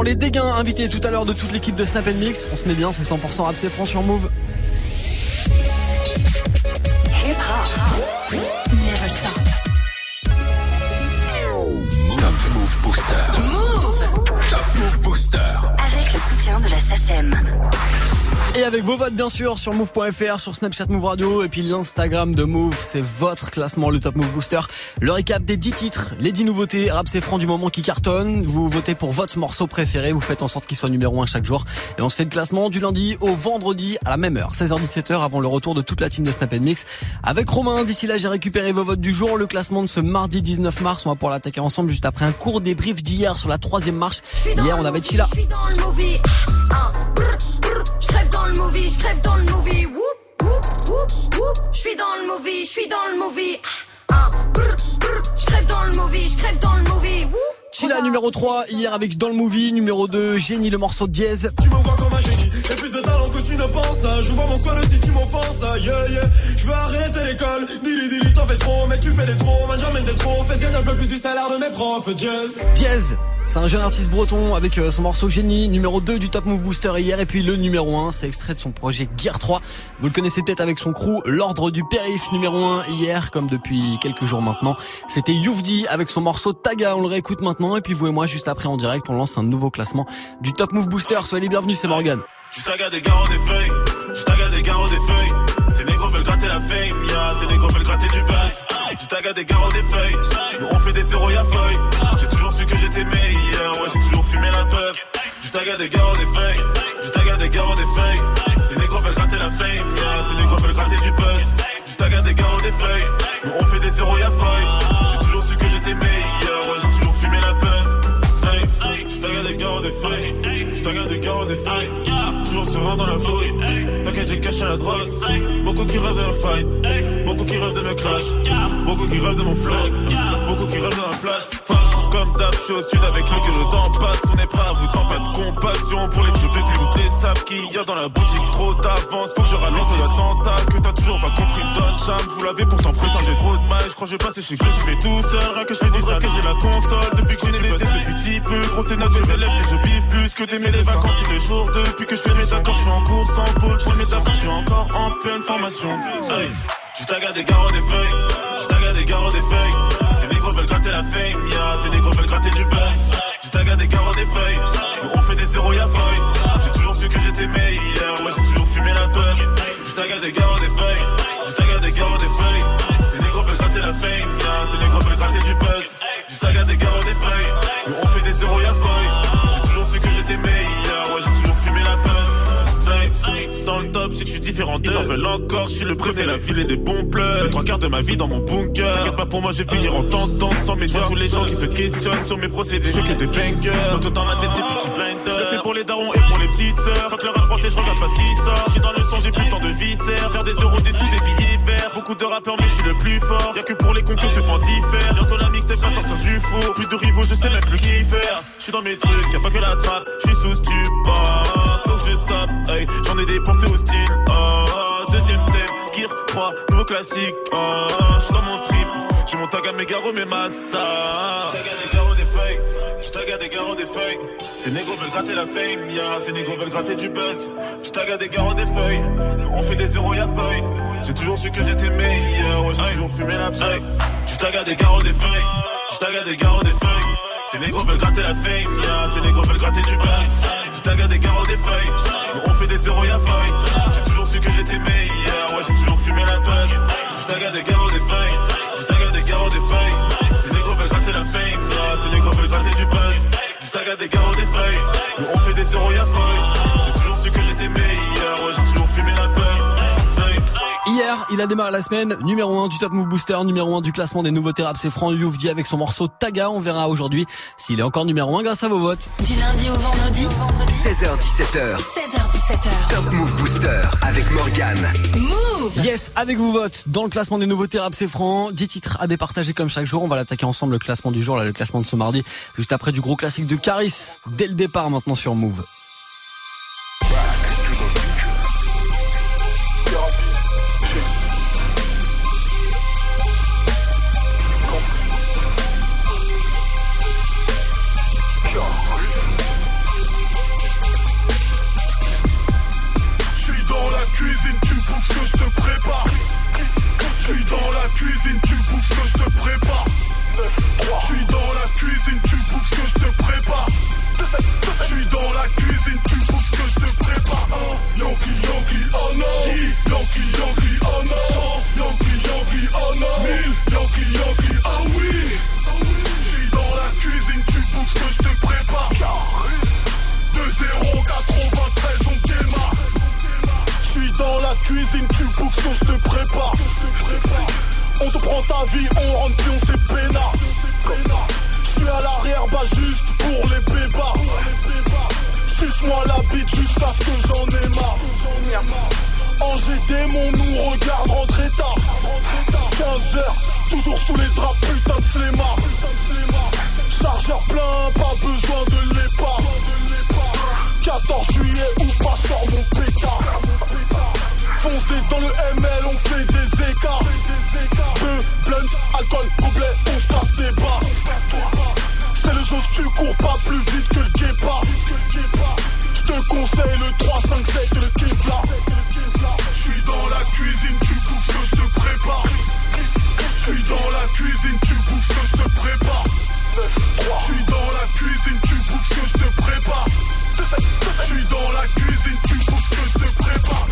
Oh les dégâts invités tout à l'heure de toute l'équipe de Snap Mix. On se met bien, c'est 100% rap, sur Move. Avec vos votes bien sûr sur move.fr, sur Snapchat Move Radio et puis l'Instagram de Move, c'est votre classement, le Top Move Booster. Le récap des 10 titres, les 10 nouveautés, rap c'est franc du moment qui cartonne. Vous votez pour votre morceau préféré, vous faites en sorte qu'il soit numéro 1 chaque jour. Et on se fait le classement du lundi au vendredi à la même heure, 16h-17h avant le retour de toute la team de Snap Mix. Avec Romain, d'ici là j'ai récupéré vos votes du jour, le classement de ce mardi 19 mars, on va pouvoir l'attaquer ensemble juste après un court débrief d'hier sur la troisième marche. Hier on avait Chila. Je suis dans le movie. Ah. Je crève dans le movie, je crève dans le movie. Whoop, whoop, whoop, whoop. Je suis dans le movie, je suis dans le movie. Ah, brr. Je crève dans le movie, je crève dans le movie. Chila numéro 3, hier avec Dans le Movie, numéro 2, Génie le morceau de dièse. Tu me vois comme que tu ne penses. Je vois mon squad si tu m'offenses. Yeah, yeah. Je veux arrêter l'école. Dili, dili, t'en fais trop, mais tu fais des trop. Man, j'emmène des trop. Fais un peu plus du salaire de mes profs. Jazz. Diez, c'est un jeune artiste breton avec euh, son morceau Génie, numéro 2 du Top Move Booster hier, et puis le numéro 1, c'est extrait de son projet Gear 3. Vous le connaissez peut-être avec son crew, l'ordre du périph numéro 1 hier, comme depuis quelques jours maintenant. C'était Youvdi avec son morceau Taga, on le réécoute maintenant, et puis vous et moi, juste après en direct, on lance un nouveau classement du Top Move Booster. Soyez les bienvenus, c'est Morgan. Je des garros des feuilles. Je des garros des feuilles. Ces négros veulent gratter la fame, yeah. Ces négros veulent gratter du buzz. Je des garros des feuilles. On fait des zéros y'a feuille. J'ai toujours su que j'étais meilleur. Ouais, j'ai toujours fumé la puff. Je des garros des feuilles. Je des garros des feuilles. Ces négros veulent gratter la fame, yeah. Ces négros veulent gratter du buzz. Je des garros des feuilles. On fait des zéros y'a feuille. J'ai toujours su que j'étais meilleur. Ouais, j'ai toujours fumé la puff. Je des garros des feuilles. Je des garros des feuilles. Dans la fouille. T'inquiète, j'ai caché la drogue. Beaucoup qui rêvent de me fight. Beaucoup qui rêvent de me clash. Beaucoup qui rêvent de mon flow. Beaucoup qui rêvent de ma place. Je suis au sud avec lui que le temps passe. On est prêt à vous pas de compassion pour les je te dégoûte les sables qu'il y a dans la boutique. Trop d'avance, faut que je ralente l'attentat. Que t'as toujours pas compris, donne charme. Vous l'avez pourtant putain, j'ai trop de mal. Je crois que je vais passer chez vous, je fais tout seul. Rien que je fais du sale, que j'ai la console. Depuis que j'ai tests depuis petit peu. Gros, c'est notre élèves, mais je biffe plus que des mes vacances tous les jours. Depuis que je fais mes accords, je suis en cours sans pôle. Je fais mes accords, je suis encore en pleine formation. Je des garros des feuilles. Je taga des garros des feuilles. Gratter la fame, yeah. Ces négros veulent gratter du buzz. Je taga des garros des feuilles. Nous on fait des zéros y'a feuille. J'ai toujours su que j'étais meilleur. Ouais, j'ai toujours fumé la puff. Je taga des garros des feuilles. Je taga des garros des feuilles. Ces négros veulent gratter la fame, yeah. Ces négros veulent gratter du buzz. Je taga des garros des feuilles. Nous on fait des zéros y'a feuille. Dans le top, c'est que je suis différent d'eux. Ils en veulent encore, je suis le préfet, la ville et des bons pleurs. Les trois quarts de ma vie dans mon bunker. T'inquiète pas pour moi, je vais finir en tendance sans médias. Tous les gens qui se questionnent sur mes procédés, je que des bangers. Dans, dans ma tête, c'est petit blinder. Je le fais pour les darons et pour les petites sœurs. Fuck le rap français, je regarde pas ce qui sort. Je suis dans le son, j'ai plus temps de viscères. Faire des euros, des sous, des billets verts. Beaucoup de rappeurs, mais je suis le plus fort. Y'a que pour les cons que ce temps diffère. Bientôt la mixtape va sortir du four. Plus de rivaux, je sais même plus qui faire. Je suis dans mes trucs, y'a pas que la trappe. Je suis sous stupor. Hey. J'en ai dépensé au style. Oh, deuxième thème, Gear 3, nouveau classique. Oh, je suis dans mon trip. J'ai mon tag à mes garros, mes massas. Je des garros des feuilles. Je tag des garros des feuilles. Ces négros veulent gratter la fame, yeah. Ces négros veulent gratter du buzz. Je tag des garros des feuilles. On fait des zéros, y'a feuille. J'ai toujours su que j'étais meilleur. Ouais, j'ai toujours fumé la psaille. Je tag des garros des feuilles. Je tag des garros des feuilles. Ces négros veulent gratter la fame, yeah. Ces négros veulent gratter du buzz. Tag des garros des feuilles. On fait des zéros, y'a feuille. J'ai toujours su que j'étais meilleur. Ouais, j'ai toujours fumé la. Je tag des garros des feuilles. Tag des garros des feuilles. Ces négros veulent gratter la fame. Ces négros veulent gratter du buzz. Tag des garros des feuilles. On fait des zéros, y'a feuille. J'ai toujours su que j'étais meilleur. Ouais, j'ai toujours fumé la pug. Hier, il a démarré la semaine numéro 1 du Top Move Booster, numéro 1 du classement des nouveautés rap, c'est Franck Youvdi avec son morceau Taga. On verra aujourd'hui s'il est encore numéro 1 grâce à vos votes. Du lundi au vendredi. 16h17h. 16h17h. Top Move Booster avec Morgan. Move. Yes, avec vos votes dans le classement des nouveautés rap, c'est franc. 10 titres à départager comme chaque jour. On va l'attaquer ensemble le classement du jour, là, le classement de ce mardi, juste après du gros classique de Caris. Dès le départ maintenant sur Move. je te prépare. Je suis dans la cuisine, tu bouffes ce que je te prépare. Je suis dans la cuisine, tu bouffes ce que je te prépare. Yankee, Yankee, oh non. Yankee, Yankee, oh non. 100, Yankee, Yankee, oh non. 1000, Yankee, Yankee, ah oui. Je suis dans la cuisine, tu bouffes ce que je te prépare. De 0 93, on démarre. Je suis dans la cuisine, tu bouffes ce que je te prépare prend ta vie, on rentre puis on s'est peinard. Je suis à l'arrière, bah juste pour les bébas. Suce-moi la bite jusqu'à ce que j'en ai marre. Angers démon nous regarde rentrer tard. 15h, toujours sous les draps, putain de flemmard. Chargeur plein, pas besoin de l'épa. 14 juillet ou pas, sors mon pétard. Foncé dans le ML, on fait des écarts. Peu, blunt, alcool, complet, on se casse des bas. C'est le dos, tu cours pas plus vite que le guépard. Je te conseille le 3, 5, 7 le Kevlar. Je suis dans la cuisine, tu bouffes que je te prépare. Je suis dans la cuisine, tu bouffes que je te prépare. Je suis dans la cuisine, tu bouffes que je te prépare. Je suis dans la cuisine, tu ce que je te prépare.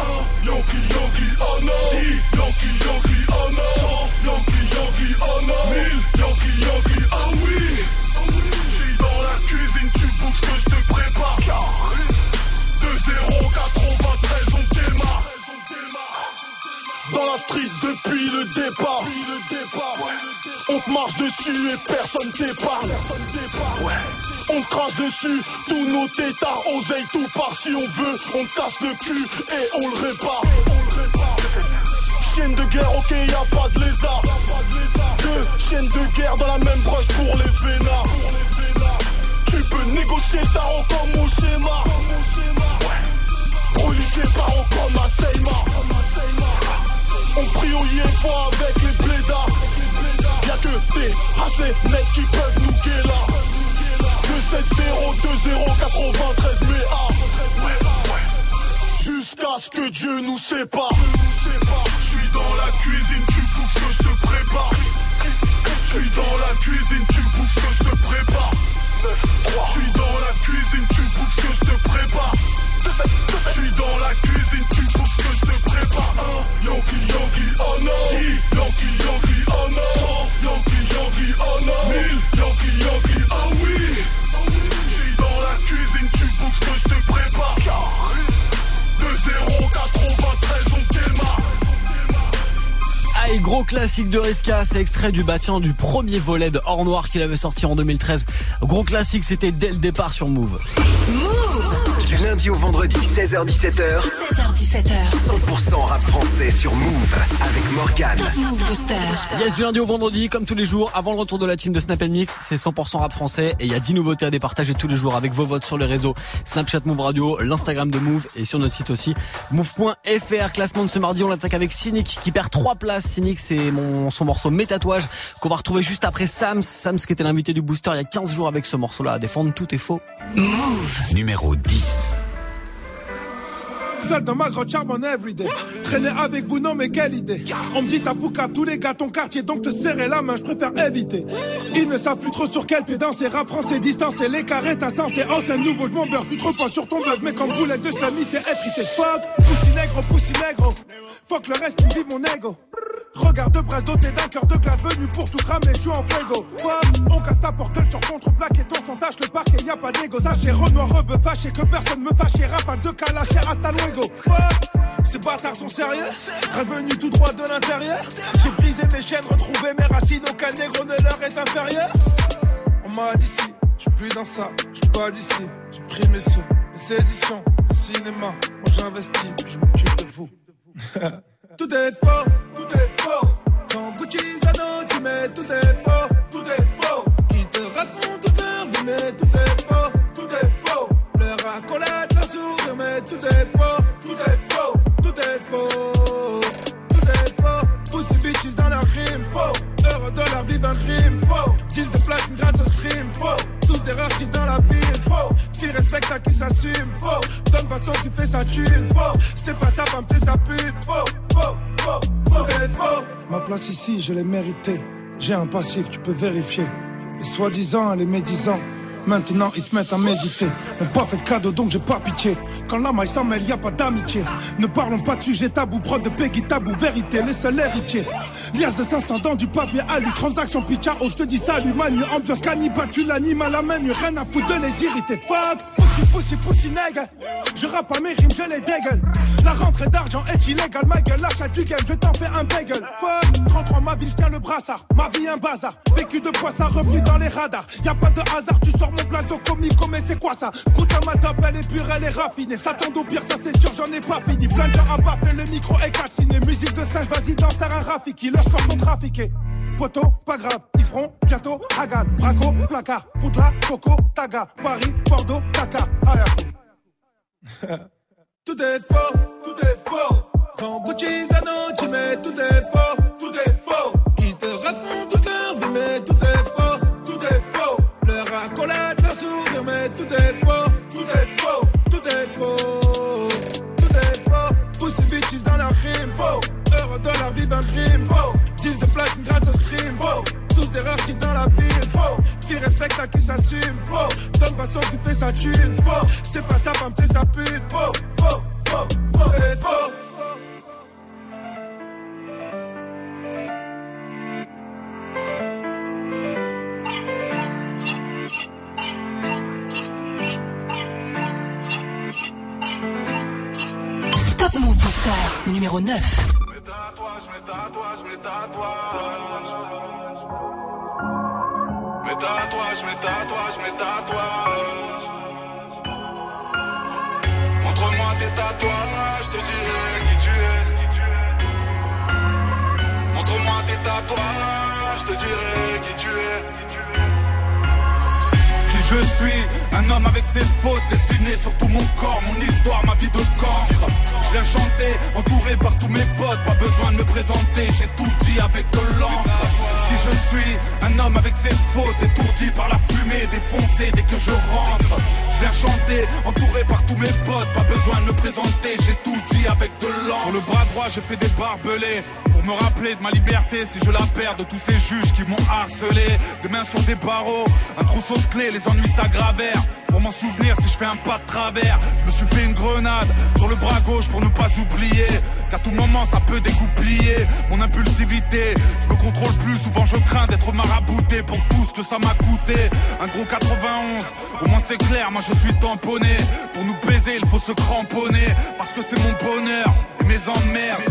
Yankee, Yankee, oh non. Yankee, Yankee, oh non. Yankee, Yankee, oh non. Yankee, Yankee, oh oui. Je suis dans la cuisine, tu bouffes ce que je te prépare. 2-0, 93, on démarre. Dans la street depuis le départ. On te marche dessus et personne t'épargne. On crache dessus, tous nos tétards, oseille tout part si on veut. On casse le cul et on le répare. Chienne de guerre, ok, y a pas de lézard. Deux chiennes de guerre dans la même broche pour les vénards. Tu peux négocier tarot comme au schéma. Reliqué par comme à. On prie au IFO avec les blédards. Y'a que des assez nets qui peuvent nous guérir. 2-7-0, 2-0, 93 mais Jusqu'à ce que Dieu nous sépare. Je suis dans la cuisine, classique de Riska, c'est extrait du bâtiment du premier volet de Hors Noir qu'il avait sorti en 2013. Gros classique, c'était dès le départ sur Move. Du lundi au vendredi, 16h17h, 16h17h. 100% rap français sur Move avec Morgane. Move Booster. Yes, du lundi au vendredi, comme tous les jours, avant le retour de la team de Snap Mix, c'est 100% rap français et il y a 10 nouveautés à départager tous les jours avec vos votes sur les réseaux Snapchat Move Radio, l'Instagram de Move et sur notre site aussi move.fr. Classement de ce mardi, on l'attaque avec Cynic qui perd 3 places. Cynic, c'est mon, son morceau Mes tatouages qu'on va retrouver juste après Sams. Sams qui était l'invité du booster il y a 15 jours avec ce morceau-là à défendre. Tout est faux. Numéro 10. Seul dans ma grotte charbonne everyday. Traîner avec vous, non mais quelle idée. On me dit t'as poucave tous les gars ton quartier, donc te serrer la main, je préfère éviter. Ils ne savent plus trop sur quel pied danser, rap français, distance et les carrés, t'as sens, c'est nouveau, je m'en beurre, tu trop pas sur ton buzz, mais comme boulette de Samy, c'est effrité. Fuck, poussi négro, poussi négro. Fuck le reste, qui me mon ego. Regarde de brasse doté d'un cœur de glace venu pour tout cramer, je suis en fuego. On casse ta porte sur contre-plaque et ton sans tâche, le parquet, y a pas d'égo. Sachez, Renoir, rebeu, fâché, que personne me fâche, rafale de luego. Ces bâtards sont sérieux, revenu tout droit de l'intérieur. J'ai brisé mes chaînes, retrouvé mes racines, aucun négro de leur est inférieur. On m'a dit si, je suis plus dans ça, je suis pas d'ici. J'ai pris mes sous, les éditions, le cinéma. Moi j'investis, puis je m'occupe de vous. tout est faux, tout est faux. Quand Gucci Zano, tu mets tout est faux, faux. Donne façon qui fait sa thune, faux. C'est pas sa femme, c'est sa pute, faux, faux, faux, est faux. Ma place ici, je l'ai méritée. J'ai un passif, tu peux vérifier. Les soi-disant, les médisants. Maintenant ils se mettent à méditer. M'ont pas fait de cadeau donc j'ai pas pitié. Quand la maille s'en mêle, y a pas d'amitié. Ne parlons pas de sujet tabou, prod de Peggy tabou, vérité, les seuls héritiers. Lias de 500 dans du papier Ali, transaction pitcha, oh je te dis salut manu, ambiance cannibale, tu l'animes à la main, rien à foutre de les irriter. Fuck, pussy, pussy, pussy, nègre. Je rappe à mes rimes, je les dégueule. La rentrée d'argent est illégale, ma gueule, l'achat du game, je t'en fais un bagel. Fuck, 33 ma ville, je tiens le brassard. Ma vie un bazar, vécu de quoi ça, revenu dans les radars. Y a pas de hasard, tu sors mon blason comico, mais c'est quoi ça? Coute à ma top, elle est pure, elle est raffinée. Ça tombe au pire, ça c'est sûr, j'en ai pas fini. Plein de gens à baffer, le micro est calciné. Musique de singe, vas-y, danse un Rafiki. Leurs corps sont trafiqués. Poto, pas grave, ils se feront bientôt Hagan, Braco, placard, Poutla, Coco, Taga, Paris, Bordeaux, Dakar, Aya. tout est faux, tout est faux. Quand Gucci Zano, mais tout est faux, À qui s'assume, faux. Donne façon qui fait sa thune, faux. C'est pas sa femme, c'est sa pute, faux, faux, faux, faux, c'est faux. Top Move Booster numéro 9. Mes tatouages, mes tatouages, mes tatouages. Mes tatouages, mes tatouages, mes tatouages. Montre-moi tes tatouages, je te dirai qui tu es. Montre-moi tes tatouages, je te dirai qui tu es. Je suis, un homme avec ses fautes dessinées sur tout mon corps, mon histoire, ma vie de cancre. Je viens chanter, entouré par tous mes potes, pas besoin de me présenter, j'ai tout dit avec de l'encre. Qui je suis, un homme avec ses fautes, étourdi par la fumée, défoncé dès que je rentre. Je viens chanter, entouré par tous mes potes, pas besoin de me présenter, j'ai tout dit avec de l'encre. Sur le bras droit, j'ai fait des barbelés me rappeler de ma liberté si je la perds de tous ces juges qui m'ont harcelé. Des mains sur des barreaux, un trousseau de clés, les ennuis s'aggravèrent. Pour m'en souvenir si je fais un pas de travers, je me suis fait une grenade sur le bras gauche pour ne pas oublier qu'à tout moment ça peut dégoupiller mon impulsivité. Je me contrôle plus, souvent je crains d'être marabouté pour tout ce que ça m'a coûté. Un gros 91, au moins c'est clair, moi je suis tamponné. Pour nous baiser, il faut se cramponner parce que c'est mon bonheur et mes emmerdes.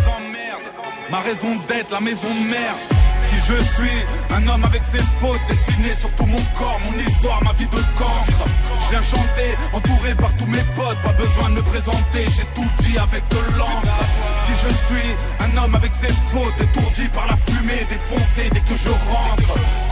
Ma raison d'être, la maison de merde. Qui je suis, un homme avec ses fautes dessinées sur tout mon corps, mon histoire, ma vie de cancre. Je viens chanter, entouré par tous mes potes, pas besoin de me présenter, j'ai tout dit avec de l'encre. Qui je suis, un homme avec ses fautes, étourdi par la fumée, défoncé dès que je rentre.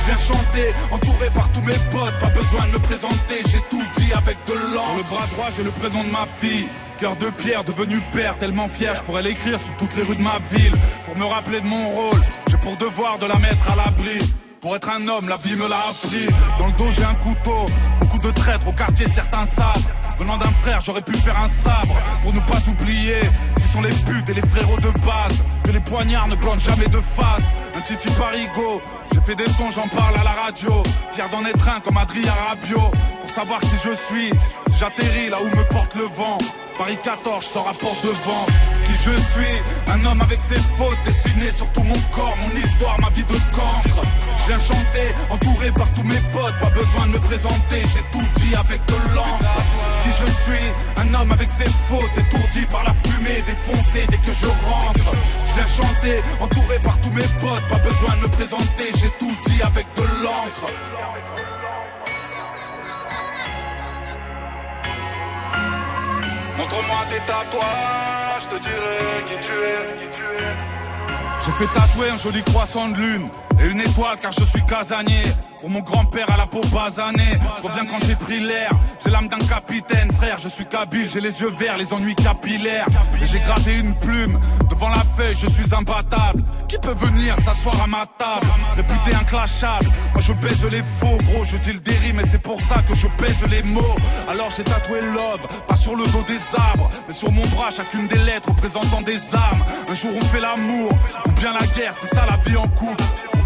Viens chanter, entouré par tous mes potes, pas besoin de me présenter, j'ai tout dit avec de l'encre. Sur le bras droit, j'ai le prénom de ma fille. Cœur de pierre, devenu père, tellement fier, je pourrais l'écrire sur toutes les rues de ma ville. Pour me rappeler de mon rôle, j'ai pour devoir de la mettre à l'abri. Pour être un homme, la vie me l'a appris. Dans le dos, j'ai un couteau. Beaucoup de traîtres au quartier, certains savent. Venant d'un frère, j'aurais pu faire un sabre. Pour ne pas oublier qui sont les putes et les frérots de base. Que les poignards ne plantent jamais de face. Un titi parigo. J'ai fait des sons, j'en parle à la radio. Fier d'en être un comme Adrien Rabiot. Pour savoir qui je suis, si j'atterris là où me porte le vent. Paris 14, je sors à porte devant. Qui je suis, un homme avec ses fautes dessinées sur tout mon corps, mon histoire, ma vie de cancre. Je viens chanter, entouré par tous mes potes, pas besoin de me présenter, j'ai tout dit avec de l'encre. Qui je suis, un homme avec ses fautes, étourdi par la fumée, défoncé dès que je rentre. Je viens chanter, entouré par tous mes potes, pas besoin de me présenter, j'ai tout dit avec de l'encre. Montre-moi tes tatouages, je te dirai qui tu es. J'ai fait tatouer un joli croissant de lune et une étoile car je suis casanier. Pour mon grand-père à la peau basanée, je reviens quand j'ai pris l'air. J'ai l'âme d'un capitaine, frère, je suis kabyle, j'ai les yeux verts, les ennuis capillaires. Et j'ai gravé une plume devant la feuille, je suis imbattable. Qui peut venir s'asseoir à ma table? Réputé inclashable, moi je baise les faux, gros, je dis le déri, mais c'est pour ça que je pèse les mots. Alors j'ai tatoué love, pas sur le dos des arbres, mais sur mon bras, chacune des lettres représentant des âmes. Un jour on fait l'amour, ou bien la guerre, c'est ça la vie en couple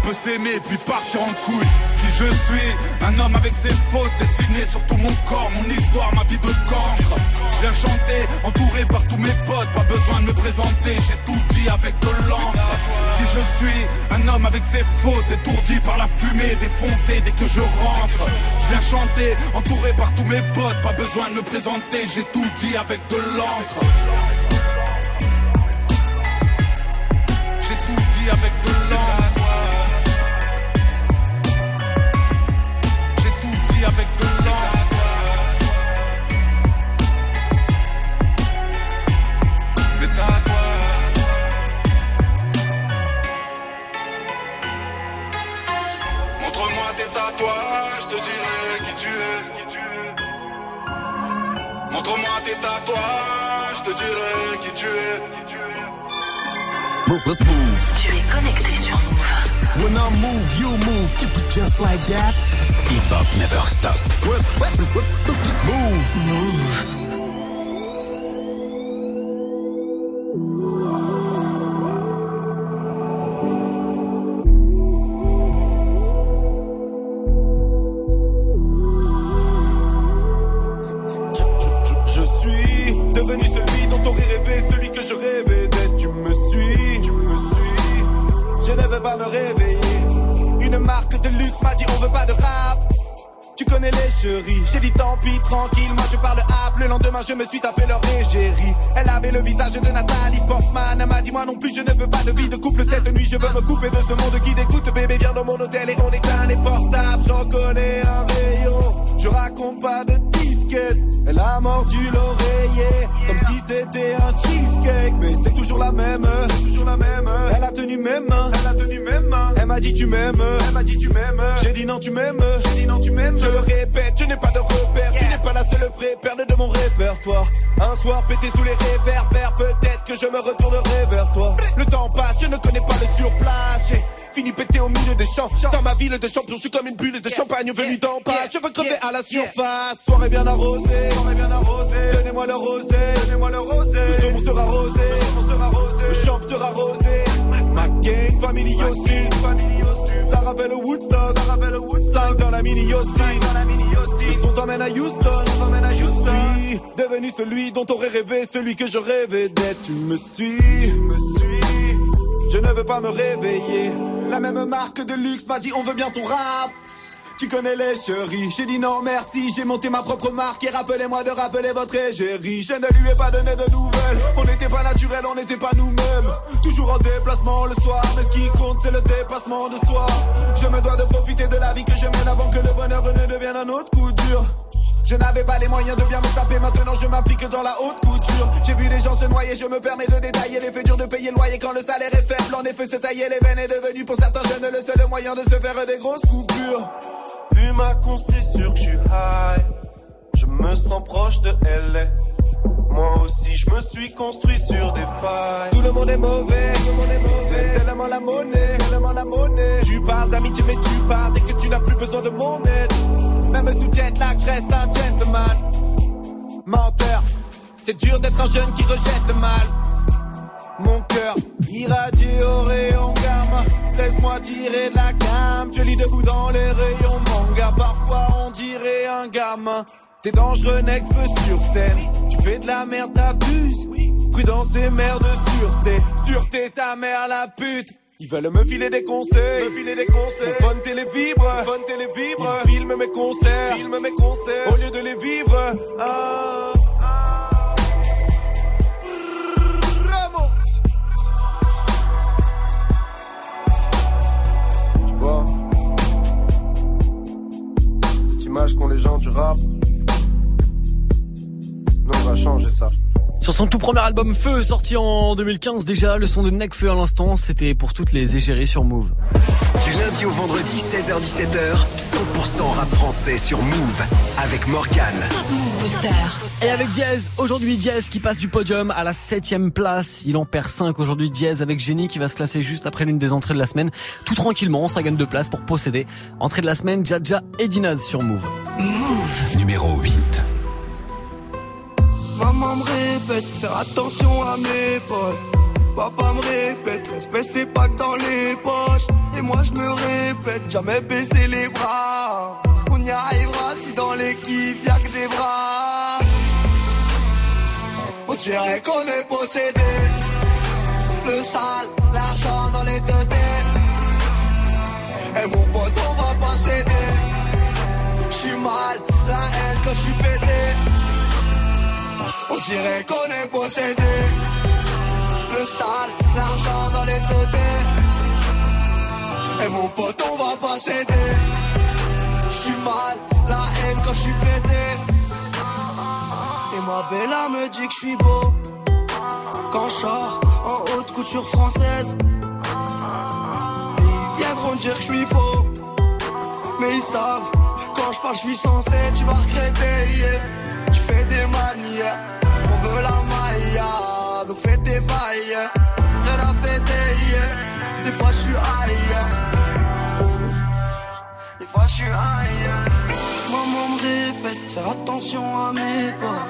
peut puis partir en couille. Qui je suis, un homme avec ses fautes dessinées sur tout mon corps, mon histoire, ma vie de cancre. Je viens chanter, entouré par tous mes potes, pas besoin de me présenter, j'ai tout dit avec de l'encre. Qui je suis, un homme avec ses fautes, étourdi par la fumée, défoncé dès que je rentre. Je viens chanter, entouré par tous mes potes, pas besoin de me présenter, j'ai tout dit avec de l'encre. J'ai tout dit avec Tatouages, je te dirai qui tu es. Move. Tu es connecté sur Move. When I move, you move. Just like that. Hip hop never stop. Move. Move. Lendemain je me suis tapé leur égérie. Elle avait le visage de Nathalie Portman. Elle m'a dit moi non plus je ne veux pas de vie de couple cette nuit. Je veux me couper de ce monde qui dégoûte. Bébé viens dans mon hôtel et on éteint les portables. J'en connais un rayon. Je raconte pas de disquette. Elle a mordu l'oreiller comme si c'était un cheesecake. Mais c'est toujours la même, c'est toujours la même. Elle a tenu mes mains, elle a tenu mes mains. Elle m'a dit tu m'aimes, elle m'a dit tu m'aimes. J'ai dit non tu m'aimes, j'ai dit non tu m'aimes. Je le répète, je n'ai pas de repère. La seule vraie perle de mon répertoire. Un soir pété sous les réverbères, peut-être que je me retournerai vers toi. Le temps passe, je ne connais pas le surplace. Fini pété au milieu des champs. Dans ma ville de champion, je suis comme une bulle de champagne venue d'en bas. Je veux crever à la surface. Soirée bien arrosée, soirée bien arrosée. Donnez-moi le rosé, donnez-moi le rosé. Le saumon sera rosé, le saumon sera rosé. Le champ sera rosé. Ma gang, family hostile. Ça rappelle au Woodstock, ça rappelle au Woodstock. dans la mini hostile, dans la mini. Le son t'emmène à Houston, t'emmène à Houston. Je suis devenu celui dont t'aurais rêvé, celui que je rêvais d'être. Tu me suis, tu me suis. Je ne veux pas me réveiller. La même marque de luxe m'a dit on veut bien ton rap. Tu connais les chéris, j'ai dit non merci, j'ai monté ma propre marque et rappelez-moi de rappeler votre égérie. Je ne lui ai pas donné de nouvelles, on n'était pas naturel, on n'était pas nous-mêmes. Toujours en déplacement le soir, mais ce qui compte c'est le dépassement de soi. Je me dois de profiter de la vie que je mène avant que le bonheur ne devienne un autre coup dur. Je n'avais pas les moyens de bien me saper, maintenant je m'applique dans la haute couture. J'ai vu des gens se noyer, je me permets de détailler les faits durs de payer le loyer quand le salaire est faible. En effet, se tailler les veines est devenu pour certains jeunes le seul moyen de se faire des grosses coupures. Vu ma con, c'est sûr que je suis high. Je me sens proche de LA. Moi aussi, je me suis construit sur des failles. Tout le monde est mauvais, tout le monde est mauvais. C'est tellement la monnaie, tellement la monnaie. Tu parles d'amitié, mais tu pars dès que tu n'as plus besoin de mon aide. Même sous jet lag, je reste un gentleman. Menteur, c'est dur d'être un jeune qui rejette le mal. Mon cœur irradié au rayon. Laisse-moi tirer de la gamme. Je lis debout dans les rayons manga. Parfois on dirait un gamin. T'es dangereux, nec, feu sur scène. Tu fais de la merde, t'abuses. Prudence et merde de sûreté. Sûreté, ta mère la pute. Ils veulent me filer des conseils, me filer des conseils. Mon phone télé vibre, phone télé vibre. Ils filment mes concerts, filment mes concerts. Au lieu de les vivre, ah. Tu vois, cette image qu'ont les gens du rap. Nous on va changer ça. Sur son tout premier album Feu, sorti en 2015 déjà, le son de Necfeu à l'instant, c'était pour toutes les égéries sur Move. Du lundi au vendredi, 16h17h, 100% rap français sur Move avec Morgan. Et avec Diaz, aujourd'hui Diaz qui passe du podium à la septième place. Il en perd 5 aujourd'hui Diaz avec Génie qui va se classer juste après l'une des entrées de la semaine. Tout tranquillement, ça gagne de place pour posséder. Entrée de la semaine, Jaja et Dinaz sur Move. Move. Numéro 8. Maman répète, faire attention à mes potes. Papa me répète, respect c'est pas que dans les poches. Et moi je me répète, jamais baisser les bras. On y arrivera si dans l'équipe y'a que des bras. On dirait qu'on est possédé. Le sale, l'argent dans les deux têtes. Et mon pote, on va pas céder. J'suis mal, la haine quand j'suis pété. On dirait qu'on est possédé. Le sale, l'argent dans les têtes. Et mon pote, on va pas céder. J'suis mal, la haine quand j'suis pété. Et ma bella me dit que j'suis beau. Quand j'sors en haute couture française. Ils viendront dire que j'suis faux. Mais ils savent, quand je j'suis censé, tu vas regretter. yeah. Tu fais des manières, donc fais tes bails. Rien à fêter, des fois j'suis ailleurs. Des fois je suis ailleurs. Maman me répète, fais attention à mes pas.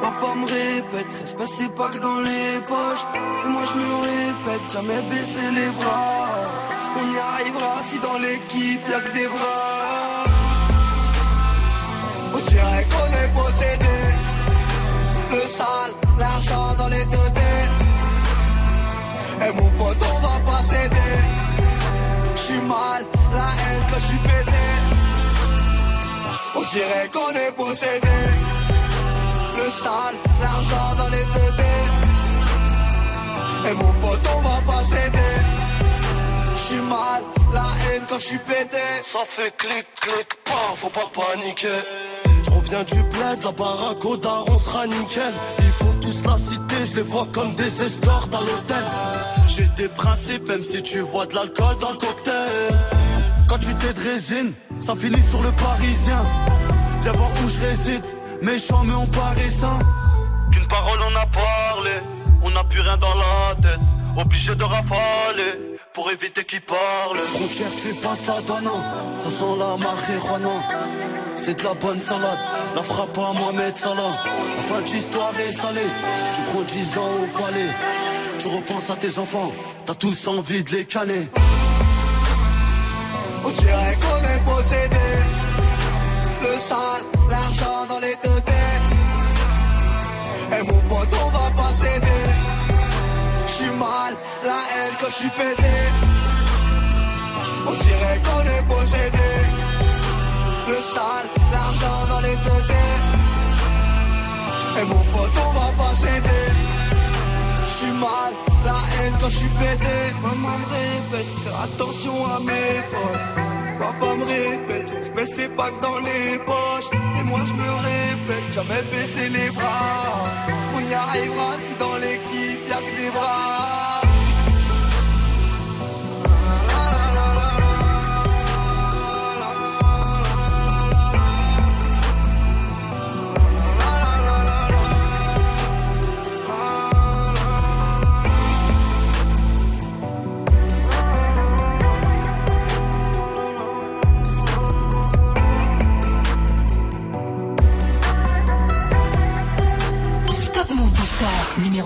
Papa me répète, respect pas que dans les poches. Et moi je me répète, jamais baisser les bras. On y arrivera si dans l'équipe y'a que des bras. On dirait qu'on est possédé. Le sale, l'argent dans Et mon pote, on va pas céder. J'suis mal, la haine quand j'suis pété. On dirait qu'on est possédé. Le sale, l'argent dans les deux Et mon pote, on va pas céder. J'suis mal, la haine quand j'suis pété. Ça fait clic, clic, pas, faut pas paniquer. Je reviens du bled, la baraque au daron sera nickel. Ils font tous la cité, je les vois comme des escortes à l'hôtel. J'ai des principes, même si tu vois de l'alcool dans le cocktail. Quand tu t'es de résine, ça finit sur le parisien. Viens voir où je réside, méchant mais on paraît sain. Qu'une parole on a parlé, on n'a plus rien dans la tête. Obligé de rafaler pour éviter qu'ils parlent. Frontière, tu passes la douane, ça sent la marijuana. C'est de la bonne salade, la frappe à Mohamed Salah. La fin de l'histoire est salée, tu prends 10 ans au palais. Tu repenses à tes enfants, t'as tous envie de les canner. On dirait qu'on est possédé. Le sale, l'argent dans les deux Et mon pote, on va pas céder. J'suis mal, la haine quand j'suis pété. On dirait qu'on est possédé. Le sale, l'argent dans les deux me faire attention à mes potes. Papa me répète, respect c'est pas dans les poches. Et moi je me répète, jamais baisser les bras. On y arrivera si dans l'équipe y'a que des bras.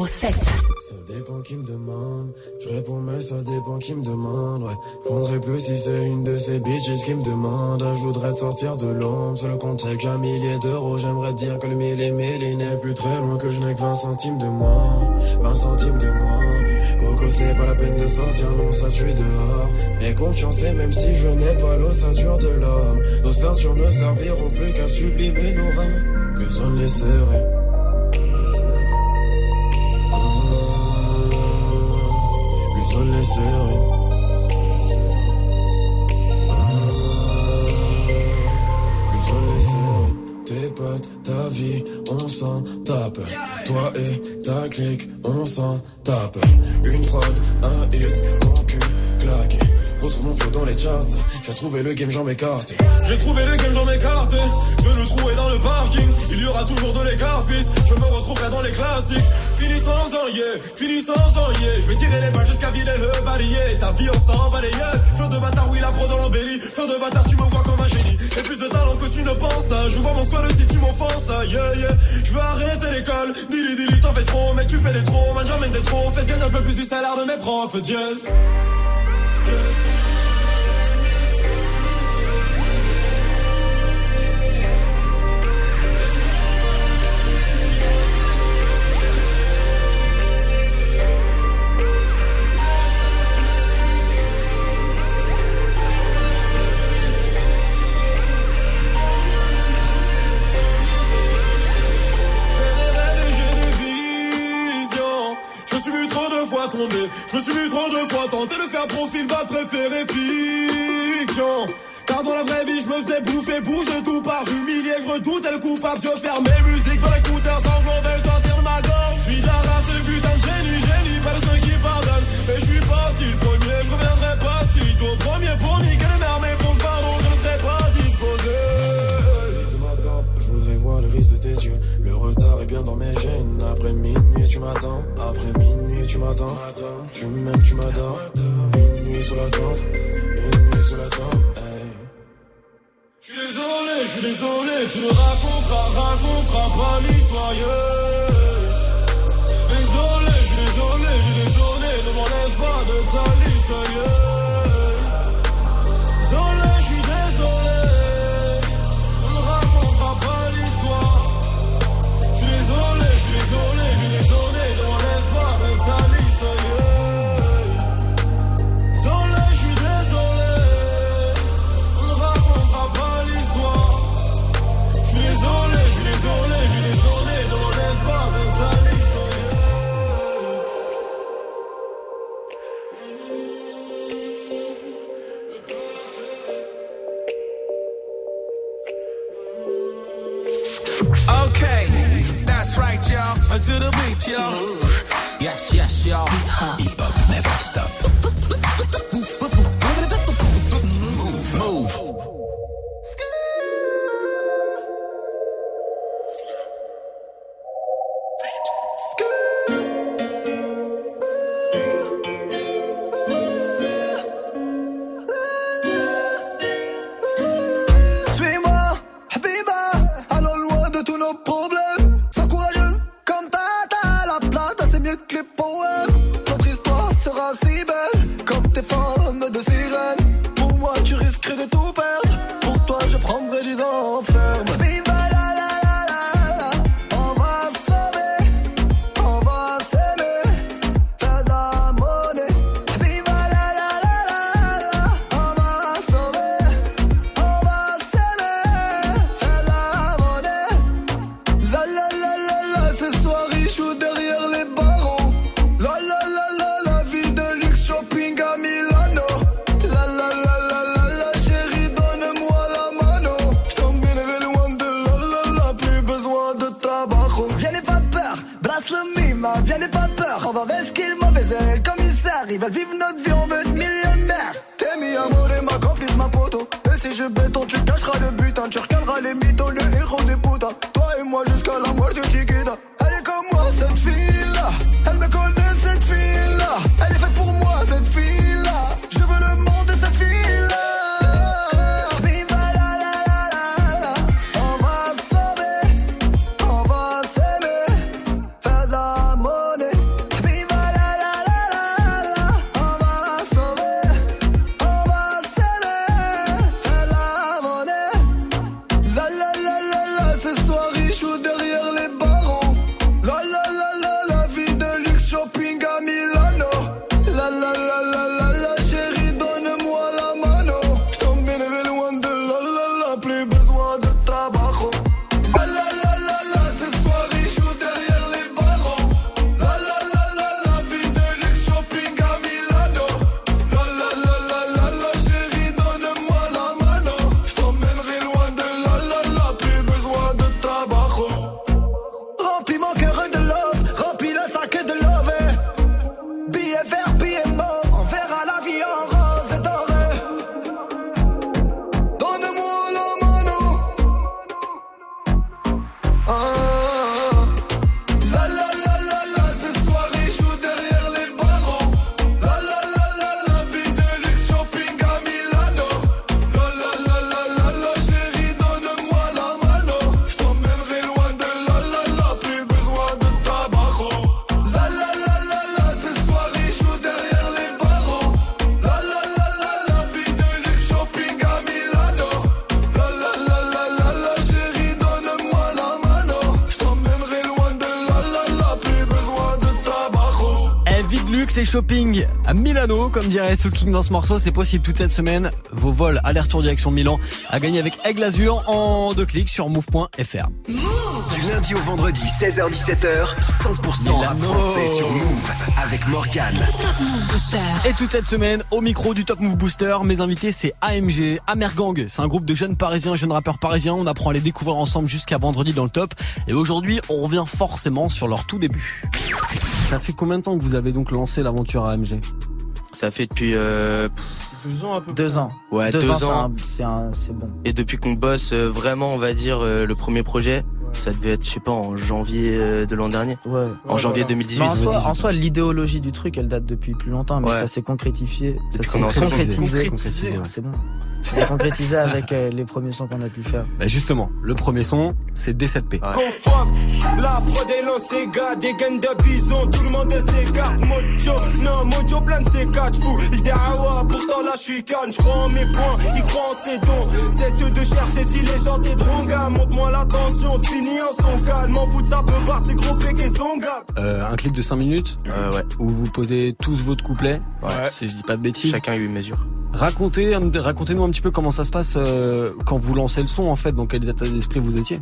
Ça dépend qui me demande, je réponds mais ça dépend qui me demande, ouais. Je prendrai plus si c'est une de ces bitches qui me demande, je voudrais te sortir de l'ombre, sur le compte chèque j'ai un millier d'euros, j'aimerais dire que le mille et mille n'est plus très loin, que je n'ai que 20 centimes de moi, 20 centimes de moi. Coco, ce n'est pas la peine de sortir, non, ça tue dehors. Mais confiance et même si je n'ai pas l'ossature de l'homme, nos ceintures ne serviront plus qu'à sublimer nos reins. Plus on les serait serrer. Tes potes, ta vie, on s'en tape. Toi et ta clique, on s'en tape. Une prod, un hit, mon cul claqué. Retrouve mon flow dans les charts. J'ai trouvé le game, j'en m'écarte. J'ai trouvé le game, j'en m'écarte. Je le trouvais dans le parking. Il y aura toujours de l'écart, fils. Je me retrouverai dans les classiques. Fini sans yeah, fini sans yeah. Je vais tirer les balles jusqu'à vider le balayé. Ta vie, on s'en va les yeah. Flot de bâtard, oui, la pro dans l'embellie. Flot de bâtard, tu me vois comme un génie. J'ai plus de talent que tu ne penses. Je vois mon squad si tu m'offenses. Yeah, yeah. Je veux arrêter l'école. Dili, dili, t'en fais trop. Mais tu fais des trop. Man, j'emmène des trop. Fais gagner un peu plus du salaire de mes profs. Yes. Je me suis mis trop de fois tenter de faire profil, va préférer fiction. Car dans la vraie vie, je me faisais bouffer, bouge de tout par humilié, je redoutais le coupable, je ferme mes musiques dans l'écouteur, retard et bien dans mes gènes. Après minuit, tu m'attends. Après minuit, tu m'attends. Tu m'aimes, tu m'adores. Une nuit sous la tente. Une nuit sous la tente. Je suis désolé, je suis désolé. Tu ne raconteras, raconteras pas l'histoire. to the beach, y'all. Yes, yes, y'all. Hip hop never stop. Shopping à Milano, comme dirait Soul King dans ce morceau, c'est possible toute cette semaine. Vos vols aller-retour direction Milan à gagner avec Aigle Azur en deux clics sur move.fr. Du lundi au vendredi, 16h17h, 100% rap Milano. français sur Move avec Morgane. Top Move Booster. Et toute cette semaine, au micro du Top Move Booster, mes invités c'est AMG, Amergang. C'est un groupe de jeunes parisiens, jeunes rappeurs parisiens. On apprend à les découvrir ensemble jusqu'à vendredi dans le top. Et aujourd'hui, on revient forcément sur leur tout début. Ça fait combien de temps que vous avez donc lancé l'aventure AMG Ça fait depuis euh, Deux ans à peu Deux ans. ouais Deux, deux, ans, c'est bon. Et depuis qu'on bosse euh, vraiment, on va dire euh, le premier projet, ça devait être, je sais pas, en janvier euh, de l'an dernier. Ouais. En janvier 2018. Mais en soi, en soi, l'idéologie du truc, elle date depuis plus longtemps, mais Ouais. ça s'est concrétifié. Ça s'est concrétisé. Concrétisé, ouais. C'est bon. Ça s'est concrétisé avec euh, les premiers sons qu'on a pu faire. Bah justement, le premier son, c'est D7P. Conforme, la prod est lancée, gars, des gaines de bison, tout le monde s'écarte, mojo, non, mojo plein de ces quatre fous, le dawa, pourtant là je suis calme, je crois en mes points, ils croient en ses dons, c'est ceux de chercher si les gens t'aideront, gars, monte-moi l'attention, finis en son calme, m'en fous de ça peut voir, c'est gros péqué son gars. Euh, un clip de 5 minutes Euh, ouais. où vous posez tous votre couplet, Ouais. si je dis pas de bêtises. Chacun a eu une mesure. Racontez, racontez-nous un petit peu comment ça se passe euh, quand vous lancez le son en fait, dans quel état d'esprit vous étiez.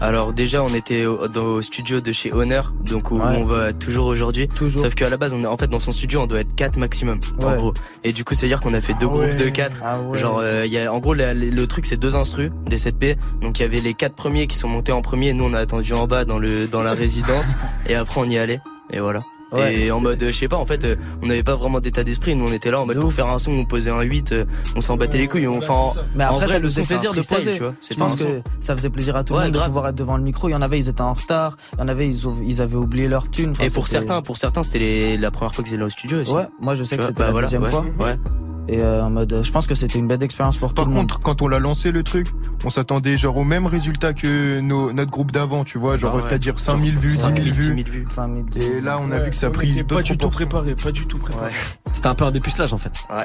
Alors déjà, on était au, dans, au studio de chez Honor, donc où Ouais. on va toujours aujourd'hui. Toujours. Sauf qu'à la base, on est en fait dans son studio, on doit être 4 maximum, en gros. Et du coup, c'est à dire qu'on a fait deux Ah groupes ouais. de 4 Ah ouais. Genre, euh, il y a, en gros, la- le truc c'est deux instrus, des 7P. Donc il y avait les quatre premiers qui sont montés en premier. Nous, on a attendu en bas dans le dans la résidence. et après, on y allait. Et voilà. Ouais. Et en mode, je sais pas, en fait, euh, on n'avait pas vraiment d'état d'esprit. Nous, on était là en mode De pour faire un son, on posait un 8, euh, on s'en battait les couilles. On, Bah, enfin, en-. Mais en après, vrai, ça le nous son, faisait plaisir de poser. tu vois. C'est Je pas pense que ça faisait plaisir à tout le Ouais, monde de pouvoir être devant le micro. Il y en avait, ils étaient en retard. Il y en avait, ils, avaient oublié leur thune. Enfin, Et pour certains, pour certains, c'était les- la première fois qu'ils étaient là au studio aussi. Ouais, moi je sais Tu que c'était bah la voilà, deuxième ouais, fois. Ouais. Et euh, en mode, je pense que c'était une belle expérience pour Par tout le monde. contre, quand on l'a lancé le truc, on s'attendait genre au même résultat que nos- notre groupe d'avant, tu vois, genre Ah ouais. c'est-à-dire 5000 vues, 10 5 000 000 vues. vues. 5000. Et là, on a vu que ça a pris pas du tout préparé, pas du tout préparé. C'était un peu un dépucelage en fait. Ouais.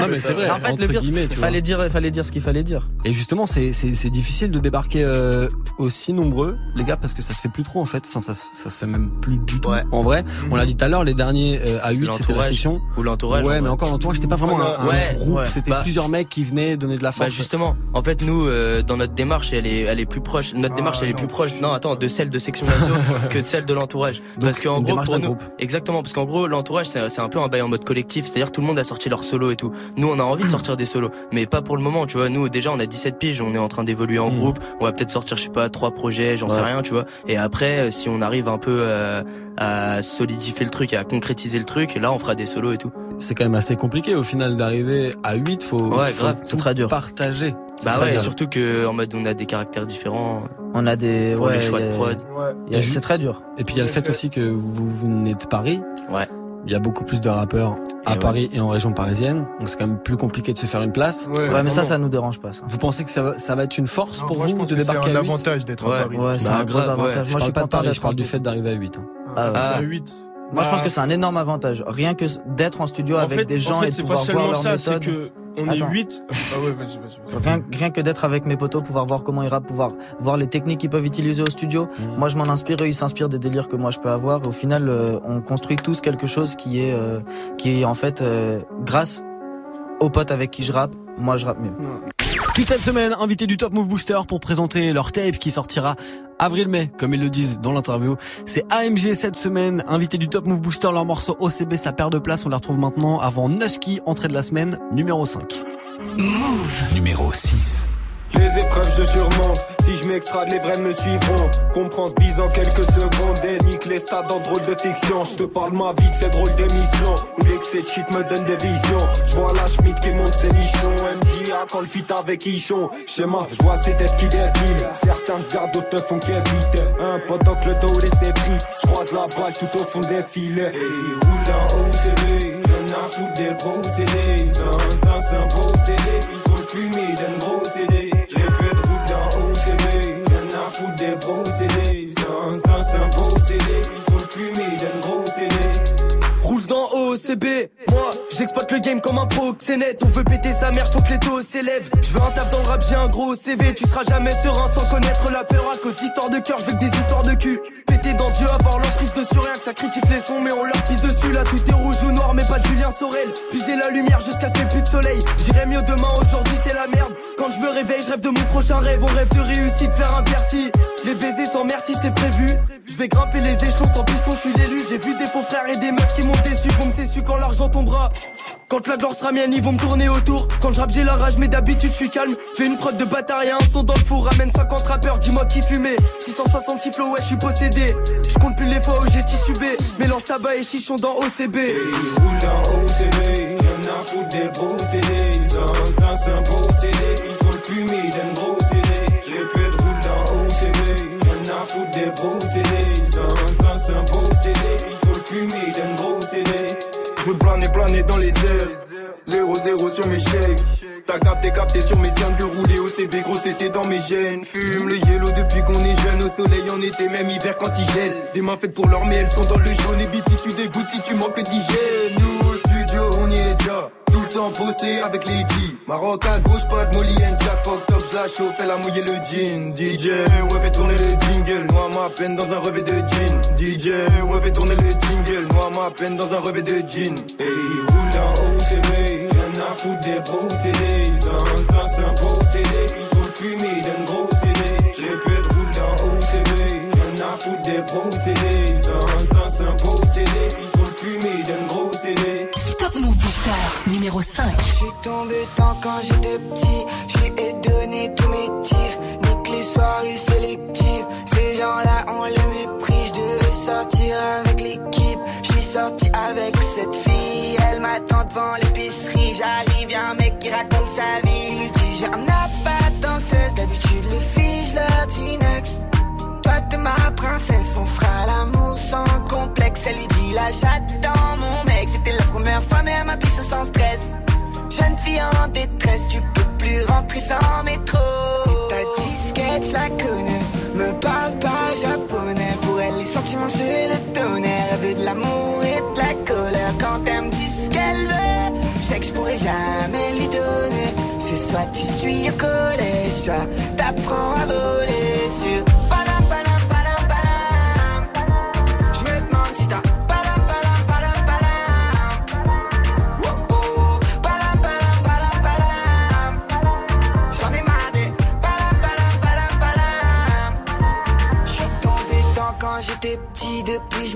Non mais c'est vrai. En fait, entre le pire, guillemets, tu fallait vois. dire, fallait dire ce qu'il fallait dire. Et justement, c'est c'est c'est difficile de débarquer euh, aussi nombreux, les gars, parce que ça se fait plus trop en fait. Enfin, ça se- ça se fait même plus du tout. Ouais. En vrai, on l'a dit tout à l'heure, les derniers euh, à C'est 8 c'était la section. Ou l'entourage. Ouais, en mais encore l'entourage, c'était pas vraiment un, un Ouais, groupe. ouais. C'était Bah- plusieurs mecs qui venaient donner de la Bah force. justement, en fait nous euh, dans notre démarche elle est elle est plus proche notre Ah, démarche elle est non. plus proche non attends de celle de section Mazo que de celle de l'entourage parce qu'en gros pour nous groupe. Exactement parce qu'en gros l'entourage c'est un peu un bail en mode collectif c'est-à-dire tout le monde a sorti leur solo et tout nous on a envie de sortir des solos mais pas pour le moment tu vois nous déjà on a 17 piges on est en train d'évoluer en Mhm. groupe on va peut-être sortir je sais pas trois projets j'en sais rien tu vois et après euh, si on arrive un peu euh, à solidifier le truc et à concrétiser le truc là on fera des solos et tout C'est quand même assez compliqué au final d'arriver à 8 faut, Ouais, faut grave. tout partager. C'est bah ouais et surtout que en mode on a des caractères différents On a des, pour ouais, les choix de a- prod C'est très dur. Et puis il y a le fait aussi que vous venez de Paris. Ouais. Il y a beaucoup plus de rappeurs à Et ouais. Paris et en région parisienne, donc c'est quand même plus compliqué de se faire une place. Ouais, Ouais, mais ça, ça nous dérange pas. Ça. Vous pensez que ça va, ça va être une force Non, pour moi, je vous pense de que c'est débarquer un à 8 avantage d'être Ouais. à Paris. Ouais, c'est Bah, un gros avantage. Je Moi, je parle suis pas de Paris, d'être je parle du fait d'arriver à 8. hein. Ah, ouais. Ah. À 8. Moi, je pense que c'est un énorme avantage. Rien que d'aide en studio en avec fait, des gens en fait, et de c'est pas pouvoir voir seulement leur ça, c'est méthode. que on Attends. est 8. Ah ouais, vas-y, vas-y. rien que d'être avec mes potos, pouvoir voir comment ils rappent, pouvoir voir les techniques qu'ils peuvent utiliser au studio. Mhm. Moi, je m'en inspire, eux, ils s'inspirent des délires que moi je peux avoir. Au final, euh, on construit tous quelque chose qui est, euh, qui est en fait, euh, grâce aux potes avec qui je rappe, moi je rappe mieux. Toute cette semaine, invité du Top Move Booster pour présenter leur tape qui sortira avril-mai, comme ils le disent dans l'interview. C'est AMG cette semaine, invité du Top Move Booster, leur morceau OCB, sa paire de place. On les retrouve maintenant avant Nusky, entrée de la semaine, numéro 5. Numéro 6. Les épreuves je surmonte, si je m'extrade les vrais me suivront Comprends ce bise en quelques secondes et nique les stades en drôle de fiction Je te parle ma vie de ces drôles d'émissions Où l'excès de shit me donne des visions Je vois la Schmidt qui monte ses nichons Quand le fit avec Ichon. Schéma, je vois ces têtes qui défilent. Certains regardent, d'autres te font qu'éviter Un pendant que le dos laissé pris Je croise la balle tout au fond des filets. Et roule en OCB Y'en a foutre des gros CD. Un, c'est un beau CD. Ils le fumer d'un gros CD. J'ai peu de route dans OCB Y'en a foutre des gros CD. Un, c'est un beau CD. Ils le fumer d'un gros CD. Roule dans OCB, J'exploite le game comme un proxénète. On veut péter sa mère, faut que les taux s'élèvent. Je veux un taf dans le rap, j'ai un gros CV. Tu seras jamais serein sans connaître la peur à cause d'histoires de cœur. Je veux que des histoires de cul. Péter dans yeux, avoir l'emprise dessus, rien que ça critique les sons, mais on leur pisse dessus. Là, tout est rouge ou noir, mais pas de Julien Sorel. Puiser la lumière jusqu'à ce qu'il n'y ait plus de soleil. J'irai mieux demain, aujourd'hui c'est la merde. Quand je me réveille, je rêve de mon prochain rêve. On rêve de réussite, faire un Bercy. Les baisers sans merci, c'est prévu. Je vais grimper les échelons sans piston, je suis l'élu. J'ai vu des faux frères et des meufs qui m'ont déçu. Vont me su quand l'argent Quand la gloire sera mienne, ils vont me tourner autour. Quand je rappe, j'ai la rage, mais d'habitude, je suis calme. Fais une prod de bâtard et un son dans le four. Ramène 50 rappeurs, dis-moi qui fumait. 666 flow, ouais, je suis possédé. Je compte plus les fois où j'ai titubé. Mélange tabac et chichon dans OCB. dans OCB, y'en a foutre des dans un le gros CD. De roule dans OCB, y'en a foutre des procédés. Sans dans un procédé, il trop le fumer planer dans les airs. 0-0 sur mes chèques. T'as capté, capté sur mes cernes que rouler au CB, gros c'était dans mes gènes. Fume le yellow depuis qu'on est jeune, au soleil en été, même hiver quand il gèle. Des mains faites pour l'or, mais elles sont dans le jaune. Et BT, tu dégoûtes si tu manques d'hygiène. Nous au studio, on y est déjà. Posté avec G. Maroc à gauche, pas de Molly and Jack. Fuck top, je la chauffe, elle a mouillé le jean. DJ, ouais, fait tourner le jingle. Noie ma peine dans un revêt de jean. DJ, ouais, fait tourner le jingle. Noie ma peine dans un revêt de jean. Hey, roule dans OCB, y'en a foutre des procédés. Sans dans un procédé, il trop fumer d'un gros CD. J'ai de roule dans OCB, y'en a foutre des procédés. Sans dans un procédé, il trop fumer d'un gros CD. Numéro 5. Je suis tombé tant quand j'étais petit, je lui ai donné tous mes tifs, nique les soirées sélectives. Ces gens-là ont le mépris, je devais sortir avec l'équipe. Je suis sorti avec cette fille, elle m'attend devant l'épicerie. J'arrive, y'a un mec qui raconte sa vie. Il dit j'ai un appart dans le 16, d'habitude les filles, je leur dis next. Ma princesse, on fera l'amour sans complexe. Elle lui dit là j'attends mon mec. C'était la première fois mais elle m'appuie sans stress. Jeune fille en détresse, tu peux plus rentrer sans métro. Et ta disquette, je la connais, me parle pas japonais. Pour elle, les sentiments c'est le tonnerre. Elle veut de l'amour et de la colère. Quand elle me dit ce qu'elle veut, je sais que je pourrais jamais lui donner. C'est soit tu suis au collège, soit t'apprends à voler sur.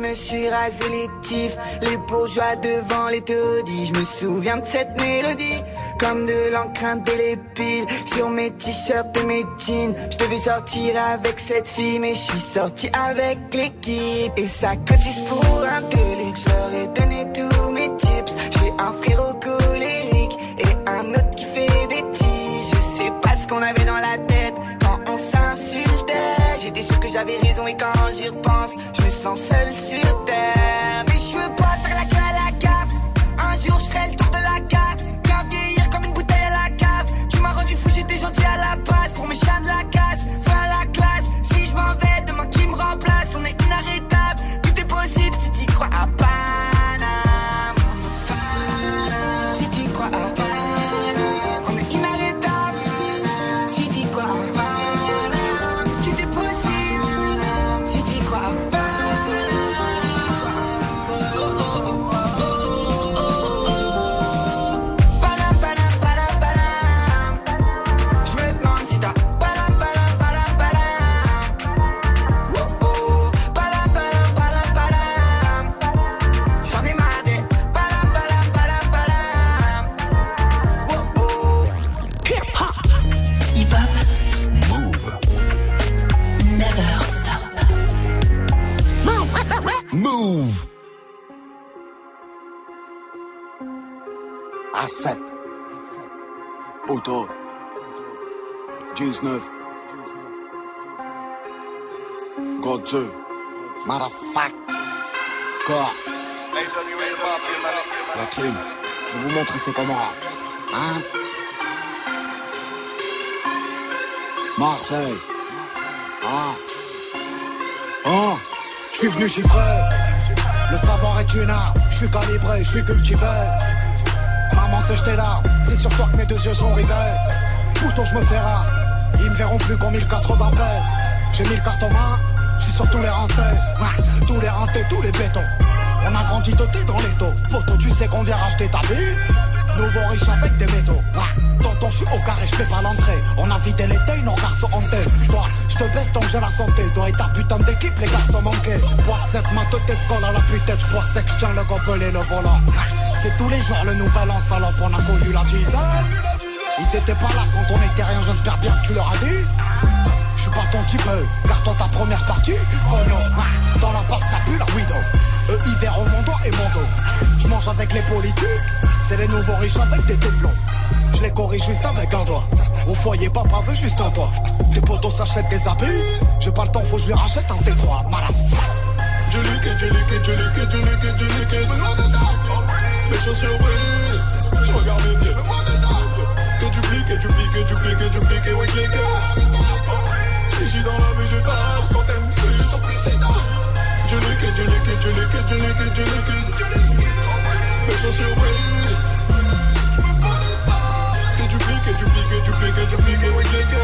Je me suis rasé les tifs. Les bourgeois devant les taudis, je me souviens de cette mélodie. Comme de l'encre indélébile sur mes t-shirts et mes jeans. Je devais sortir avec cette fille, mais je suis sorti avec l'équipe. Et ça cotise pour un délit, je leur ai donné tous mes tips. J'ai un frérot colérique et un autre qui fait des tiges. Je sais pas ce qu'on avait dans la tête quand on s'insultait. J'étais sûr que j'avais raison et quand j'y repense, je me sens seul sur terre. Mais je veux pas faire la queue à la gaffe. Un jour je ferai le tour de la cave. Poto 19 God 2 Motherfuck Quoi La crime Je vais vous montrer c'est comment. Hein? Marseille. Ah Je suis venu chiffrer. Le savoir est une arme Je suis calibré, je suis cultivé Maman, c'est jeté là, c'est sur toi que mes deux yeux sont rivés. Pouton, je me fais rare, ils me verront plus qu'en 1080 p J'ai mis le carte en main, je suis sur tous les rentés. Ouais, tous les rentés, tous les bétons. On a grandi doté dans les taux. Poto, tu sais qu'on vient racheter ta vie. Nouveau riche avec des métaux. Tonton, je suis au carré, je fais pas l'entrée. On a vidé tailles, nos garçons hantés. Toi, je te baisse tant que j'ai la santé. Toi et ta putain d'équipe, les garçons manqués. Bois cette main, te t'escole à la putain. Je bois sec, je tiens le gobelet, le volant. C'est tous les jours le nouvel an, salope. On a connu la disette. Ils étaient pas là quand on était rien, j'espère bien que tu leur as dit. Je suis pas ton type, euh, car ta première partie, ah, dans l'appart ça pue la widow. Eux ils verront mon doigt et mon dos. Je mange avec les politiques, c'est les nouveaux riches avec des téflons. Je les corrige juste avec un doigt. Au foyer, papa veut juste un toit. Tes potos s'achètent des habits, j'ai pas le temps, faut que je lui rachète un T3, malaf. Je liquide, je liquide, je liquide, je liquide, je liquide. Mes chaussures brillent, je regarde mes pieds. Que dupliquer, dupliquer, dupliquer, dupliquer, oui, cliquer. Chichi dans la végétale, quand t'aimes celui sans. Je liquide, je liquide, je liquide, liquide. Mes chaussures brillent. Dupliquer, dupliquer, dupliquer, oui, cliquer.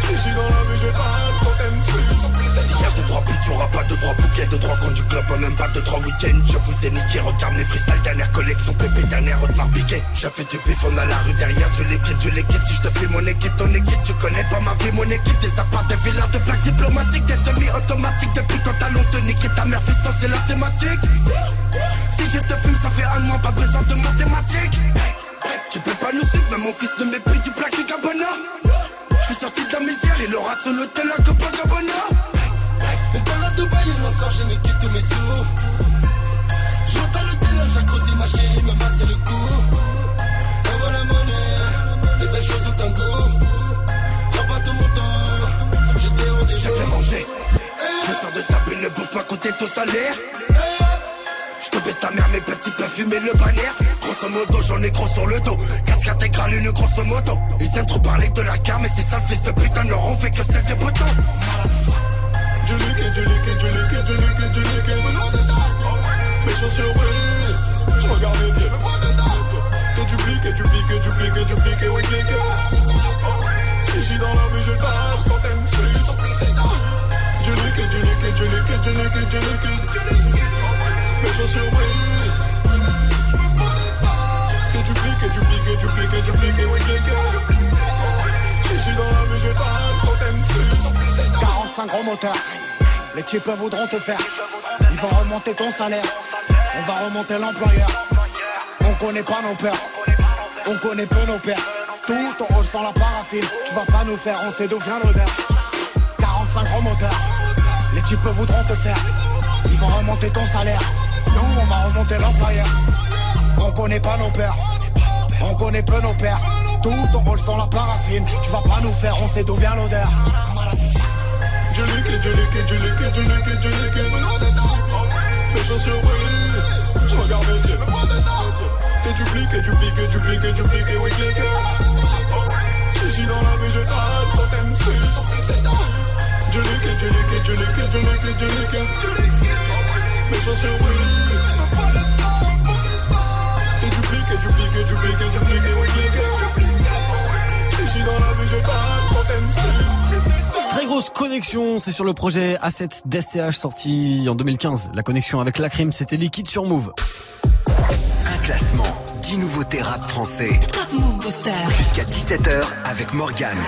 Chichi dans la végétale, quand celui sans précédent. S'il y a deux, trois putes, y'aura pas de trois bouquets, de trois du club, même pas de trois week-ends. Je vous ai niqué, regarde mes freestyles, dernière collection, pépé, dernière Audemars Piquet. J'ai fait du bif, on a la rue derrière, du liquide, du liquide. Si je te fais mon équipe, ton équipe, tu connais pas ma vie, mon équipe. Des apparts, des villas, de plaques diplomatiques, des semi-automatiques. Depuis quand talon te niquer ta mère, fiston, c'est la thématique. Si je te fume, ça fait un mois, pas besoin de mathématiques. Tu peux pas nous suivre, même mon fils de mépris du plaque Gabana. Je suis sorti de la misère, il aura son hôtel à Copacabana. On part à Dubaï et l'on sort, j'ai niqué tous mes sous. J'entends le tel, jacuzzi, ma chérie, me masser le cou. Envoie la monnaie, les belles choses ont un goût. Prends pas tout mon temps, j'étais en déjeuner. J'ai fait manger. Je sors de ta bulle, bouffe m'a coûté ton salaire. Baisse ta mère, mes petits peuvent fumer le bannière. Grosso modo, j'en ai gros sur le dos. Casque intégrale, une grosse moto. Ils aiment trop parler de la car, mais ces sales fils de putain leur ont fait que celle des boutons. Liquide, liquide, liquide, liquide, liquide. Mes chaussures brillent, je regarde mes pieds. Que dupliquer, dupliquer, dupliquer, dupliquer, oui, cliquer. Chichi dans la végétale, quand t'aimes celui sans précédent. Je liquide, liquide, liquide, je liquide, je liquide. Mes chaussures brillent, je me connais pas. Que dupliquer, dupliquer, dupliquer, dupliquer, oui, cliquer. Chichi dans la végétale, quand t'aimes celui sans précédent. 45 gros moteurs. Les types voudront te faire. Ils vont remonter ton salaire. On va remonter l'employeur. On connaît pas nos peurs. On connaît peu nos pères. Tout hall sans la paraffine. Tu vas pas nous faire, on sait d'où vient l'odeur. 45 gros moteurs. Les types voudront te faire. Ils vont remonter ton salaire. On va remonter l'employeur. On connaît pas nos peurs. On connaît peu nos pères. Tout en sans la paraffine. Tu vas pas nous faire, on sait d'où vient l'odeur. Je liquide, je liquide, je liquide, je liquide, je liquide. Mes chaussures brillent, je regarde mes pieds. Que dupliquer, dupliquer, dupliquer, dupliquer, oui, cliquer. Chichi dans la végétale, quand t'aimes celui sans précédent. Je liquide, je liquide, je liquide, je liquide, je liquide. Mes chaussures brillent. Que dupliquer, dupliquer, dupliquer, dupliquer, oui, cliquer. Chichi dans la végétale, quand. Très grosse connexion, c'est sur le projet A7 d'SCH sorti en 2015. La connexion avec la crime, c'était liquide sur Move. Un classement, 10 nouveautés rap français. Top Move Booster. Jusqu'à 17h avec Morgane.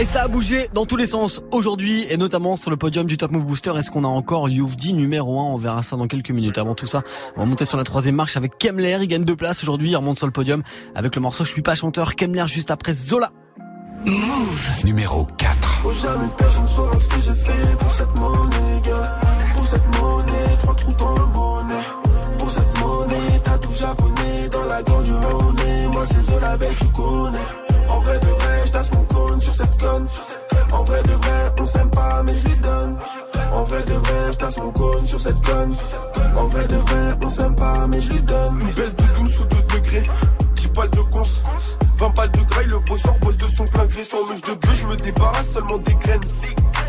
Et ça a bougé dans tous les sens aujourd'hui et notamment sur le podium du Top Move Booster. Est-ce qu'on a encore Youvdi numéro 1 On verra ça dans quelques minutes. Avant tout ça, on va monter sur la troisième marche avec Kemler. Il gagne deux places aujourd'hui. Il remonte sur le podium avec le morceau Je suis pas chanteur. Kemler juste après Zola. Move. Numéro 4. Oh, jamais personne saura ce que j'ai fait pour cette monnaie, gars. Pour cette monnaie, trois trous dans le bonnet. Pour cette monnaie, t'as tout japonais dans la gorge du honey. Moi, c'est Zola belle, tu connais. En vrai de vrai, sur cette conne. En vrai de vrai, on s'aime pas, mais je lui donne. En vrai de vrai, j'tasse mon cône sur cette conne. En vrai de vrai, on s'aime pas, mais je lui donne. Une belle doudoune sous 2 degrés. 10 balles de cons. 20 balles de graille, le bosseur bosse de son plein gré sans mèche de bœuf, je me débarrasse seulement des graines.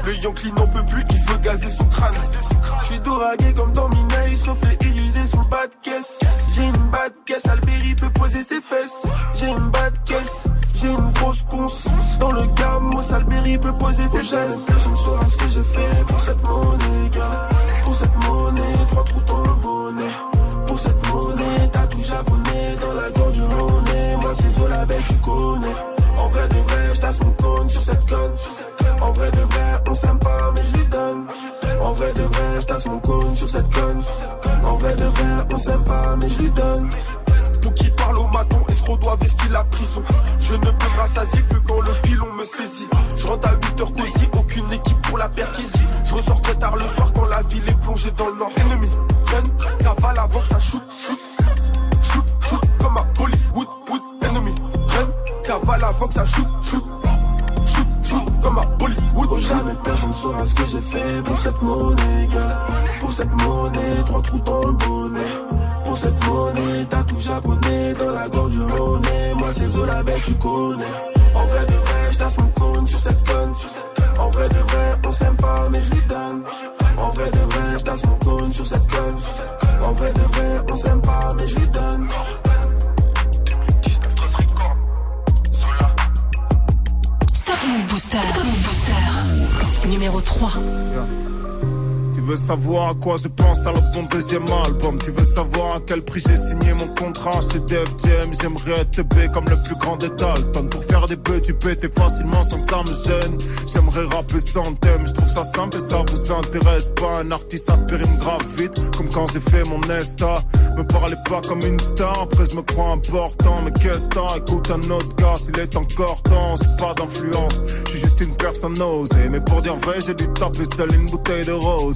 Le Yankee n'en peut plus, il veut gazer son crâne. Je suis doragué comme dans Minaï, face, reflet irisé sous le bas de caisse. J'ai une bas de caisse, Albéry peut poser ses fesses. J'ai une bas de caisse, j'ai une grosse ponce. Dans le gamos, Albéry peut poser ses gestes. Personne ne saura ce que j'ai fait pour cette monnaie, gars. Pour cette monnaie, trois trous dans le bonnet. Pour cette monnaie, t'as tout japonais dans la gorge du Roné. Moi, c'est Zola, belle, tu connais. En vrai de vrai, j'tasse mon cône sur cette conne. En vrai de vrai, on s'aime pas, mais je lui donne. En vrai de vrai, j'tasse mon cône sur cette conne. En vrai de vrai, on s'aime pas, mais je lui donne. Qui parle au maton, escroc doit vestir la prison. Je ne peux rassasier que quand le pilon me saisit. Je rentre à 8h cosy, aucune équipe pour la perquisition. Je ressors très tard le soir quand la ville est plongée dans le nord. Ennemi, run, cavale avant que ça shoot, shoot. Shoot, shoot, comme à Bollywood, wood. Ennemi, run, cavale avant que ça shoot, shoot. Shoot, shoot, comme à Bollywood. Oh, jamais personne saura ce que j'ai fait pour cette monnaie, gars. Pour cette monnaie, trois trous dans le bonnet. Pour cette monnaie, t'as tout japonais dans la gorge du Roné. Moi, c'est Zola, belle, tu connais. En vrai de vrai, j'tasse mon cône sur cette conne. En vrai de vrai, on s'aime pas, mais je lui donne. En vrai de vrai, j'tasse mon cône sur cette conne. En vrai de vrai, on s'aime pas, mais je lui donne. Stop Move Booster. Stop Move Booster. Numéro 3. Tu veux savoir à quoi je pense à mon deuxième album. Tu veux savoir à quel prix j'ai signé mon contrat chez Def Jam. J'aimerais être B comme le plus grand des Dalton. Pour faire des bœufs tu t'es facilement sans que ça me gêne. J'aimerais rapper sans thème, je trouve ça simple et ça vous intéresse pas. Un artiste aspirine grave vite comme quand j'ai fait mon Nesta Me parlez pas comme une star, après je me crois important. Mais qu'est-ce que Écoute un autre gars s'il est encore temps J'ai pas d'influence, je suis juste une personne osée. Mais pour dire vrai j'ai dû taper seul une bouteille de rose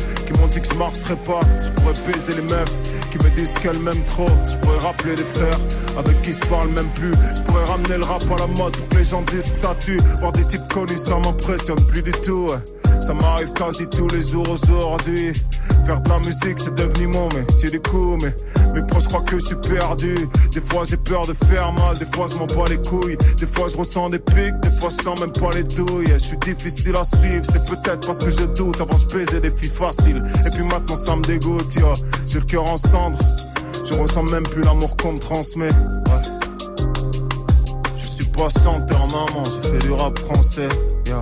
qui m'ont dit que je marcherais pas. Je pourrais baiser les meufs. Qui me disent qu'elles m'aiment trop. Je pourrais rappeler des frères avec qui je parle même plus. Je pourrais ramener le rap à la mode pour les gens disent que ça tue. Voir des types connus ça m'impressionne plus du tout. Ça m'arrive quasi tous les jours aujourd'hui. Faire de la musique c'est devenu mon métier du coup Mais mes proches croient que je suis perdu. Des fois j'ai peur de faire mal Des fois je m'en bats les couilles. Des fois je ressens des pics Des fois je sens même pas les douilles. Je suis difficile à suivre C'est peut-être parce que je doute. Avant je des filles faciles. Et puis maintenant ça me dégoûte. J'ai le cœur en cendres Je ressens même plus l'amour qu'on me transmet Ouais. Je suis pas chanteur maman Je fais du rap français yeah.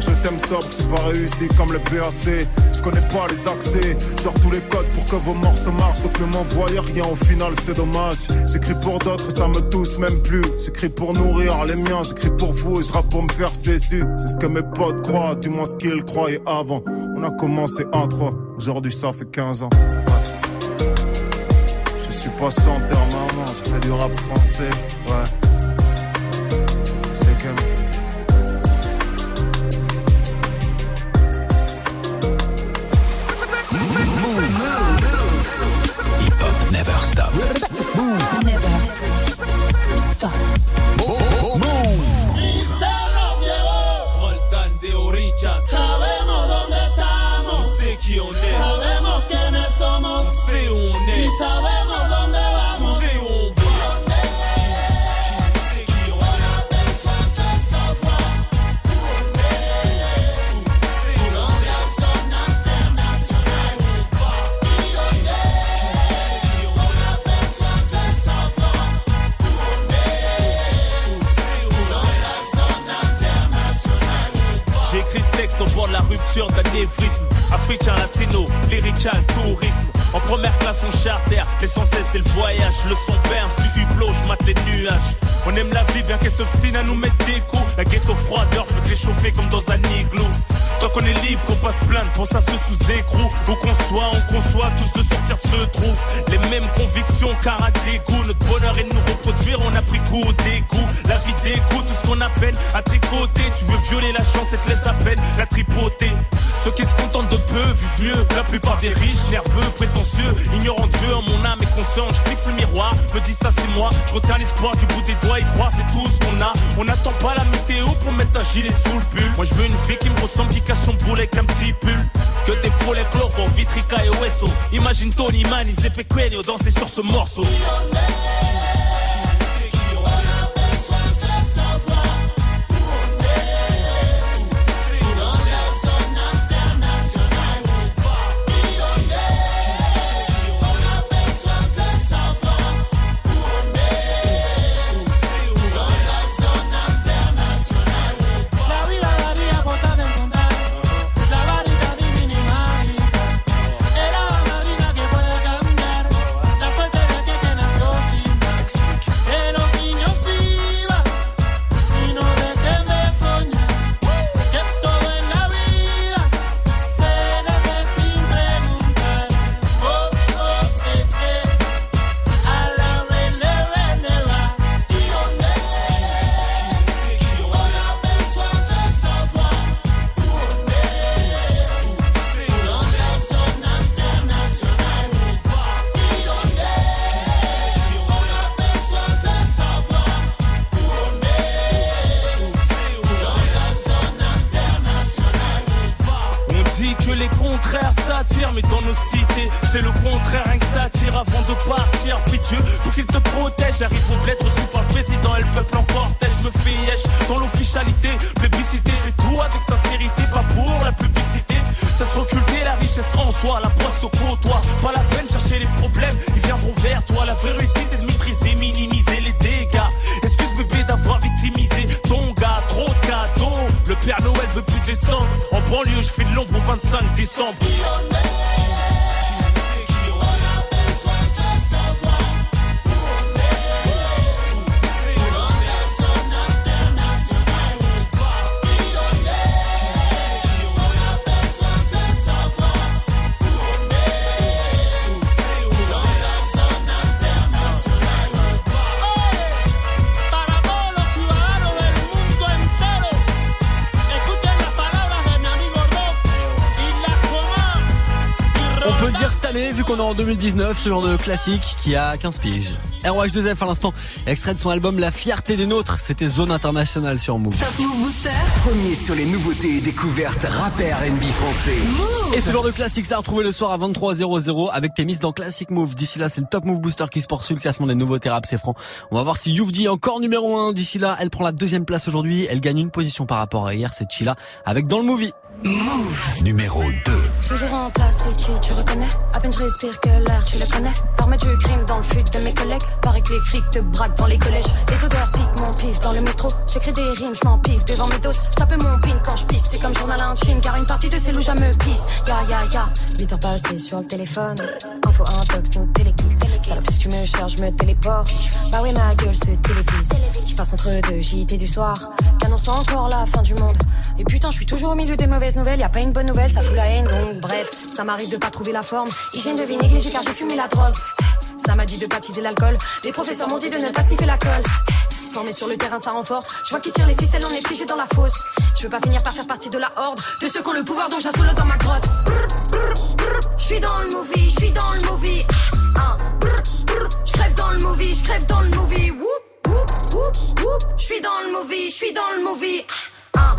Je t'aime sobre, c'est pas réussi comme le PAC. Je connais pas les accès, genre tous les codes pour que vos morceaux marchent. Donc ne m'envoyez rien, au final c'est dommage. J'écris pour d'autres, ça me touche même plus. J'écris pour nourrir les miens, j'écris pour vous et je rappe pour me faire cessu. C'est ce que mes potes croient, du moins ce qu'ils croyaient avant. On a commencé à 3, aujourd'hui ça fait 15 ans. Je suis pas chanteur, maman, je fais du rap français, ouais. Never stop. Never stop. Roldan de Orillas. Sabemos dónde estamos. Sé quién es. Sabemos quiénes somos. Sé on est. Y sabemos Texte au la rupture d'anévrisme. Africain, latino, lyrical, tourisme. En première classe, on charter, l'essentiel c'est le voyage. Le son berce du hublot, je mate les nuages. On aime la vie, bien qu'elle s'obstine à nous mettre des coups. La ghetto froideur peut réchauffer comme dans un igloo. Tant qu'on est libre, faut pas se plaindre, pour ça se sous écrou. Où qu'on soit, on conçoit tous de sortir de ce trou. Les mêmes convictions, car à dégoût. Notre bonheur est de nous reproduire, on a pris goût au dégoût. La vie dégoûte, tout ce qu'on appelle à tricoter. Tu veux violer la chance et te laisse à peine la tripoter. Ceux qui se contentent de peu vivent mieux la plupart des riches, nerveux, prétentieux, ignorant Dieu en mon âme et conscience. Je fixe le miroir, me dis ça c'est moi. Je retiens l'espoir du bout des doigts et croire c'est tout ce qu'on a. On n'attend pas la météo pour mettre un gilet sous le pull. Moi je veux une fille qui me ressemble, qui cache son boule avec un petit pull. Que des faux les globos, Vitrica et Oeso. Imagine Tony Man, et Pequeno danser sur ce morceau. Mais dans nos cités, c'est le contraire, rien que ça attire avant de partir. Pitié, pour qu'il te protège, j'arrive au bled reçu par le président et le peuple en cortège. Me fais dans l'officialité, plébiscité, je fais tout avec sincérité, pas pour la publicité. Ça se occulter la richesse en soi, la poste au côtoie. Pas la peine chercher les problèmes, ils viendront vers toi. La vraie réussite est de maîtriser, minimiser les dégâts. Excuse bébé d'avoir victimisé Le Père Noël veut plus descendre. En banlieue, je fais de l'ombre au 25 décembre. Année, vu qu'on est en 2019, ce genre de classique qui a 15 piges. ROH2F à l'instant, extrait de son album La fierté des nôtres, c'était Zone Internationale sur Move. Top Move Booster. Premier sur les nouveautés et découvertes rap et R&B français. Et ce genre de classique, ça a retrouvé le soir à 23h00 avec dans Classic Move. D'ici là, c'est le Top Move Booster qui se poursuit le classement des nouveautés rap, c'est franc. On va voir si Youvdi est encore numéro 1. D'ici là, elle prend la deuxième place aujourd'hui. Elle gagne une position par rapport à hier, c'est Chila avec Dans le Movie. Move. Numéro 2. Toujours en place, Richie, tu reconnais? À peine je respire que l'air, tu le connais? L'armée du crime dans le fut de mes collègues. Paraît que les flics te braquent dans les collèges. Les odeurs piquent mon pif dans le métro. J'écris des rimes, je m'en pif devant mes doses. Je tape mon pin quand je pisse, c'est comme journal intime Car une partie de ces loups, me pisse. Ya ya ya, 8 heures passées sur le téléphone. Info intox, nous téléguide Salope, si tu me cherches, je me téléporte. Bah oui, ma gueule se télévise. Je passe entre deux JT du soir. Qu'annonce encore la fin du monde? Et putain, je suis toujours au milieu des mauvaises nouvelles Y a pas une bonne nouvelle, ça fout la haine Donc bref, ça m'arrive de pas trouver la forme Hygiène de vie négligée car j'ai fumé la drogue Ça m'a dit de baptiser l'alcool Les professeurs m'ont dit de ne pas sniffer la colle Formé sur le terrain, ça renforce. Je vois qui tire les ficelles, on est figé dans la fosse. Je veux pas finir par faire partie de la horde de ceux qui ont le pouvoir dont j'assole dans ma grotte. Je suis dans le movie, je suis dans le movie. Ah, Je crève dans le movie, je crève dans le movie. Je suis dans le movie, je suis dans le movie. Ah,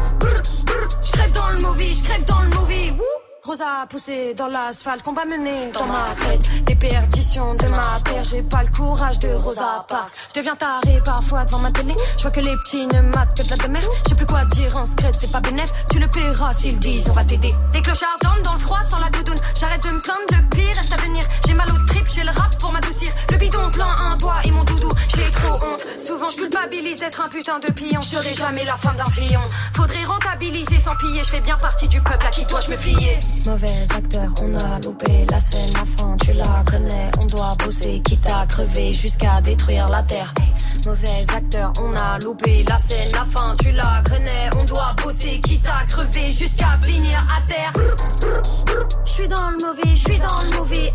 Je crève dans le movie, je crève dans le movie. Whoop. Rosa poussé dans l'asphalte qu'on va mener dans ma tête. Des perditions de ma terre J'ai pas le courage de Rosa Parks. Je deviens taré parfois devant ma télé. Je vois que les petits ne matent que de la demeure. J'ai plus quoi dire en secret c'est pas bénéf Tu le paieras s'ils disent on va t'aider. Les clochards dorment dans le froid sans la doudoune. J'arrête de me plaindre le pire reste à venir. J'ai mal au trip j'ai le rap pour m'adoucir. Le bidon plein un doigt et mon doudou. J'ai trop honte. Souvent je culpabilise d'être un putain de pion. Je serai jamais la femme d'un fillon. Faudrait rentabiliser sans piller. Je fais bien partie du peuple à qui dois-je me fier? Mauvais acteur, on a loupé la scène à fond, tu la connais, on doit bosser, quitte à crever jusqu'à détruire la terre. Mauvais acteur, on a loupé la scène, la fin, tu la connais, on doit bosser, quitte à crever jusqu'à finir à terre. Je suis dans le mauvais, je suis dans le mauvais.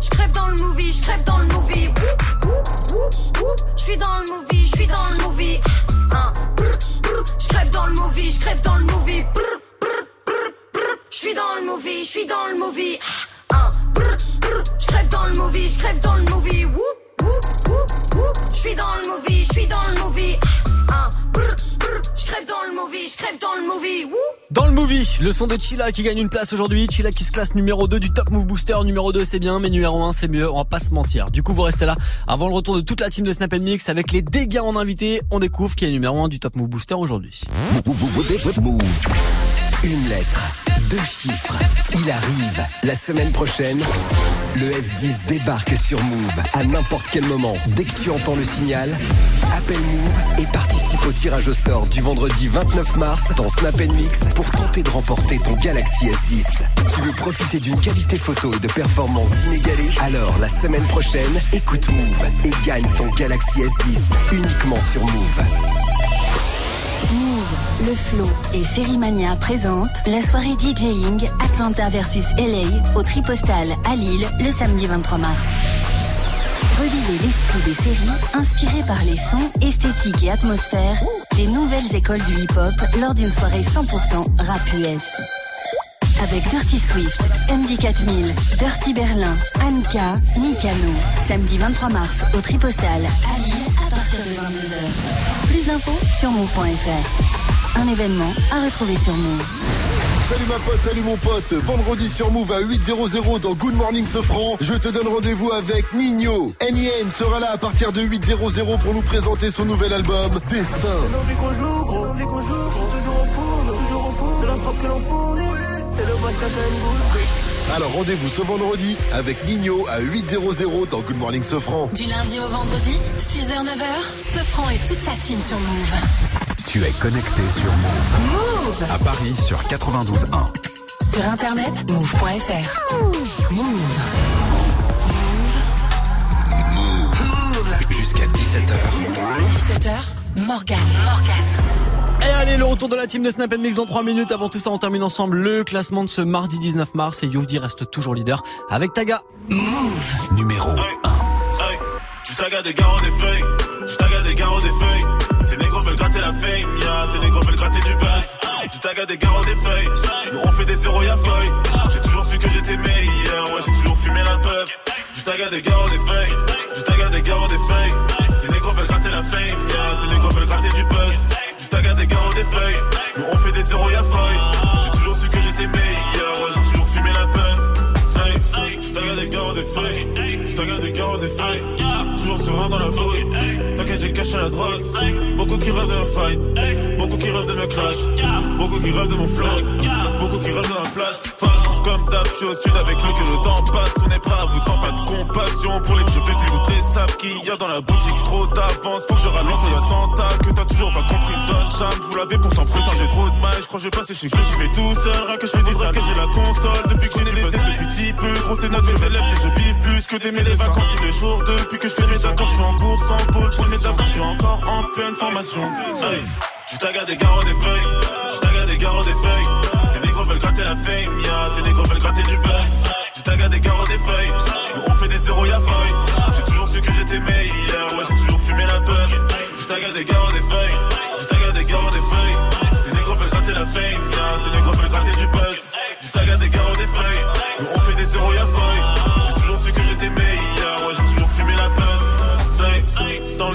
Je crève dans le movie, je crève dans le movie. Je suis dans le movie, je suis dans le movie. Je crève dans le movie, je crève dans le movie. Je suis dans le movie, je suis dans le movie. Je crève dans le movie, je crève dans le movie. Je suis dans le movie, je suis dans le movie. Je crève dans le movie, je crève dans le movie. Dans le movie, le son de Chilla qui gagne une place aujourd'hui. Chilla qui se classe numéro 2 du Top Move Booster. Numéro 2 c'est bien, mais numéro 1 c'est mieux. On va pas se mentir. Du coup, vous restez là avant le retour de toute la team de Snap Mix avec les dégâts en invité. On découvre qui est numéro 1 du Top Move Booster aujourd'hui. Une lettre, deux chiffres. Il arrive. La semaine prochaine, le S10 débarque sur Move à n'importe quel moment. Dès que tu entends le signal, appelle Move et participe au tirage au sort du vendredi 29 mars dans Snap Mix pour tenter de remporter ton Galaxy S10. Tu veux profiter d'une qualité photo et de performances inégalées? Alors la semaine prochaine, écoute Move et gagne ton Galaxy S10 uniquement sur Move. Move, Le Flow et Sérimania présentent la soirée DJing Atlanta versus LA au Tripostal à Lille le samedi 23 mars. Revivez l'esprit des séries inspirées par les sons, esthétiques et atmosphères des nouvelles écoles du hip-hop lors d'une soirée 100% rap US. Avec Dirty Swift, MD4000, Dirty Berlin, Anka, Mikano. Samedi 23 mars au Tripostal à Lille partir de 22h. Plus d'infos sur move.fr. Un événement à retrouver sur Move. Salut ma pote, salut mon pote. Vendredi sur Move à 8.00 dans Good Morning Sofran. Je te donne rendez-vous avec Nino. NIN sera là à partir de 8.00 pour nous présenter son nouvel album, Destin. L'envie qu'on joue, l'envie qu'on joue, c'est toujours au four, toujours au four. C'est la frappe que l'on fournit, et le boule. Alors rendez-vous ce vendredi avec Nino à 8.00 dans Good Morning Sofran. Du lundi au vendredi, 6h, 9h, Sefranc et toute sa team sur Move. Tu es connecté sur Move. Move À Paris sur 92.1. Sur internet, move.fr. Move. Jusqu'à 17h. 17h, Morgan. Morgan. Allez, le retour de la team de Snap Mix dans 3 minutes. Avant tout ça, on termine ensemble le classement de ce mardi 19 mars et Youvdi reste toujours leader avec Taga. Move. Numéro 1. Hey, je taga des garros des feuilles, je taga des garros des feuilles. Ces négros veulent gratter la fame, yeah, ces négros veulent gratter du buzz. Je taga des garros des feuilles, nous on fait des zéros y'a feuille. J'ai toujours su que j'étais meilleur, ouais, j'ai toujours fumé la puff. Je taga des garros des feuilles, je taga des garros des feuilles. Ces négros veulent gratter la fame, yeah, ces négros veulent gratter du buzz. Des garros des feuilles, nous on fait des zéros y'a feuille. J'ai toujours su que j'étais meilleur, j'ai toujours fumé la puff. Je des garros des feuilles, je des garros des feuilles. Toujours serein dans la fouille. T'inquiète, j'ai caché la drogue. Beaucoup qui rêvent me fight. Beaucoup qui rêvent de me clash. Beaucoup qui rêvent de mon flow. Beaucoup qui rêvent de ma place. Fuck, Comme d'hab, je suis au sud avec le que le temps passe. On est prêt à vous tant pas de compassion pour les je peux vous les sables qu'il y a dans la boutique. Trop d'avance, faut que je ralente les attentats que t'as toujours pas compris. Don Cham, vous l'avez pourtant putain, j'ai trop de mal. Je crois que je vais passer chez que je fais tout seul. Rien que je fais des que j'ai la console. Depuis que j'ai des tests depuis petit peu. Gros, c'est notre je élève, mais je biffe plus que des les vacances tous les jours. Depuis que je fais mes accords, je suis en course en pôle. Je fais mes accords, je suis encore en pleine formation. Je taga des garros des feuilles, je taga des garros des feuilles. Veulent gratter la fame, yeah, ces négros veulent gratter du buzz. Je taga des garros des feuilles, on fait des zéros y'a feuille. J'ai toujours su que j'étais meilleur, ouais, j'ai toujours fumé la peur. Je taga des garros des feuilles, je taga des garros des feuilles. Ces négros veulent gratter la fame, yeah, ces négros veulent gratter du buzz. Je taga des garros des feuilles, on fait des zéros y'a feuille.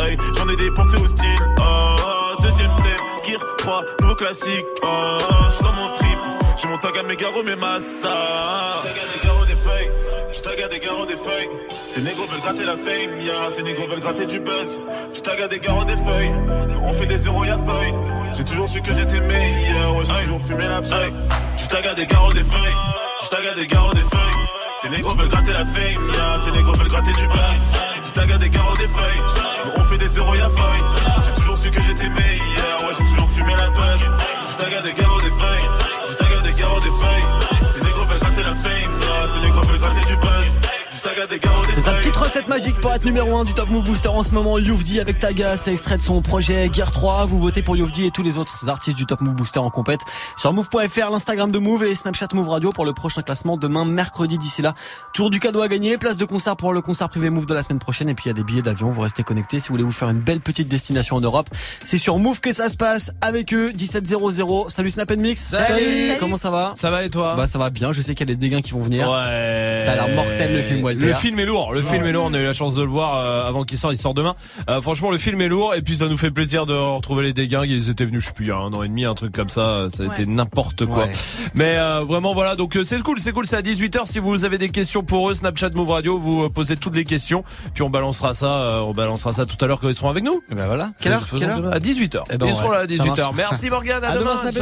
Hey. J'en ai dépensé au style. Oh, deuxième thème, Gear 3, nouveau classique. Oh, je suis dans mon trip. J'ai mon tag à mes garros, mes massas. J'tag à des garros, des feuilles. J'tag à des garros, des feuilles. Ces négros veulent gratter la fame, yeah. Ces négros veulent gratter du buzz. J'tag à des garros, des feuilles. On fait des zéros, y'a feuille. J'ai toujours su que j'étais meilleur, ouais, j'ai toujours fumé la feuille. J'tag à des garros, des feuilles. J'tag à des garros, des feuilles. Ces négros veulent gratter la fame, yeah. Ces négros veulent gratter du buzz. J'tag à des garros, des feuilles. On fait des zéros, y'a feuille. J'ai toujours su que j'étais meilleur, ouais, j'ai toujours fumé la buzz. J'tag à des garros, des feuilles. J'tag à des garros, des feuilles. Ces négros veulent gratter la fame, yeah. Ces négros veulent gratter du buzz. C'est sa petite recette magique pour être numéro 1 du Top Move Booster en ce moment. Youvdi avec Taga, c'est extrait de son projet Gear 3. Vous votez pour Youvdi et tous les autres artistes du Top Move Booster en compète sur move.fr, l'Instagram de Move et Snapchat Move Radio pour le prochain classement demain mercredi. D'ici là, toujours du cadeau à gagner, place de concert pour le concert privé Move de la semaine prochaine et puis il y a des billets d'avion. Vous restez connectés si vous voulez vous faire une belle petite destination en Europe. C'est sur Move que ça se passe avec eux 1700. Salut Snap Mix. Salut. Comment ça va? Ça va et toi? Bah ça va bien. Je sais qu'il y a des dégâts qui vont venir. Ouais. Ça a l'air mortel le film Walter. Le film est lourd. Le film est lourd. On a eu la chance de le voir euh, avant qu'il sorte. Il sort demain. Euh, franchement, le film est lourd et puis ça nous fait plaisir de retrouver les dégâts. Ils étaient venus, je sais plus, il y a un an et demi, un truc comme ça. Ça a été n'importe quoi. Ouais. Mais euh, vraiment, voilà. Donc euh, c'est cool, c'est cool. C'est à 18 h Si vous avez des questions pour eux, Snapchat Move Radio, vous posez toutes les questions. Puis on balancera ça. euh, on balancera ça tout à l'heure quand ils seront avec nous. Et ben voilà. Quelle heure? Quelle heure? À 18 h Eh ben, Ils on seront là à reste. Ça 18 h marche. Merci Morgane. À, À demain, demain.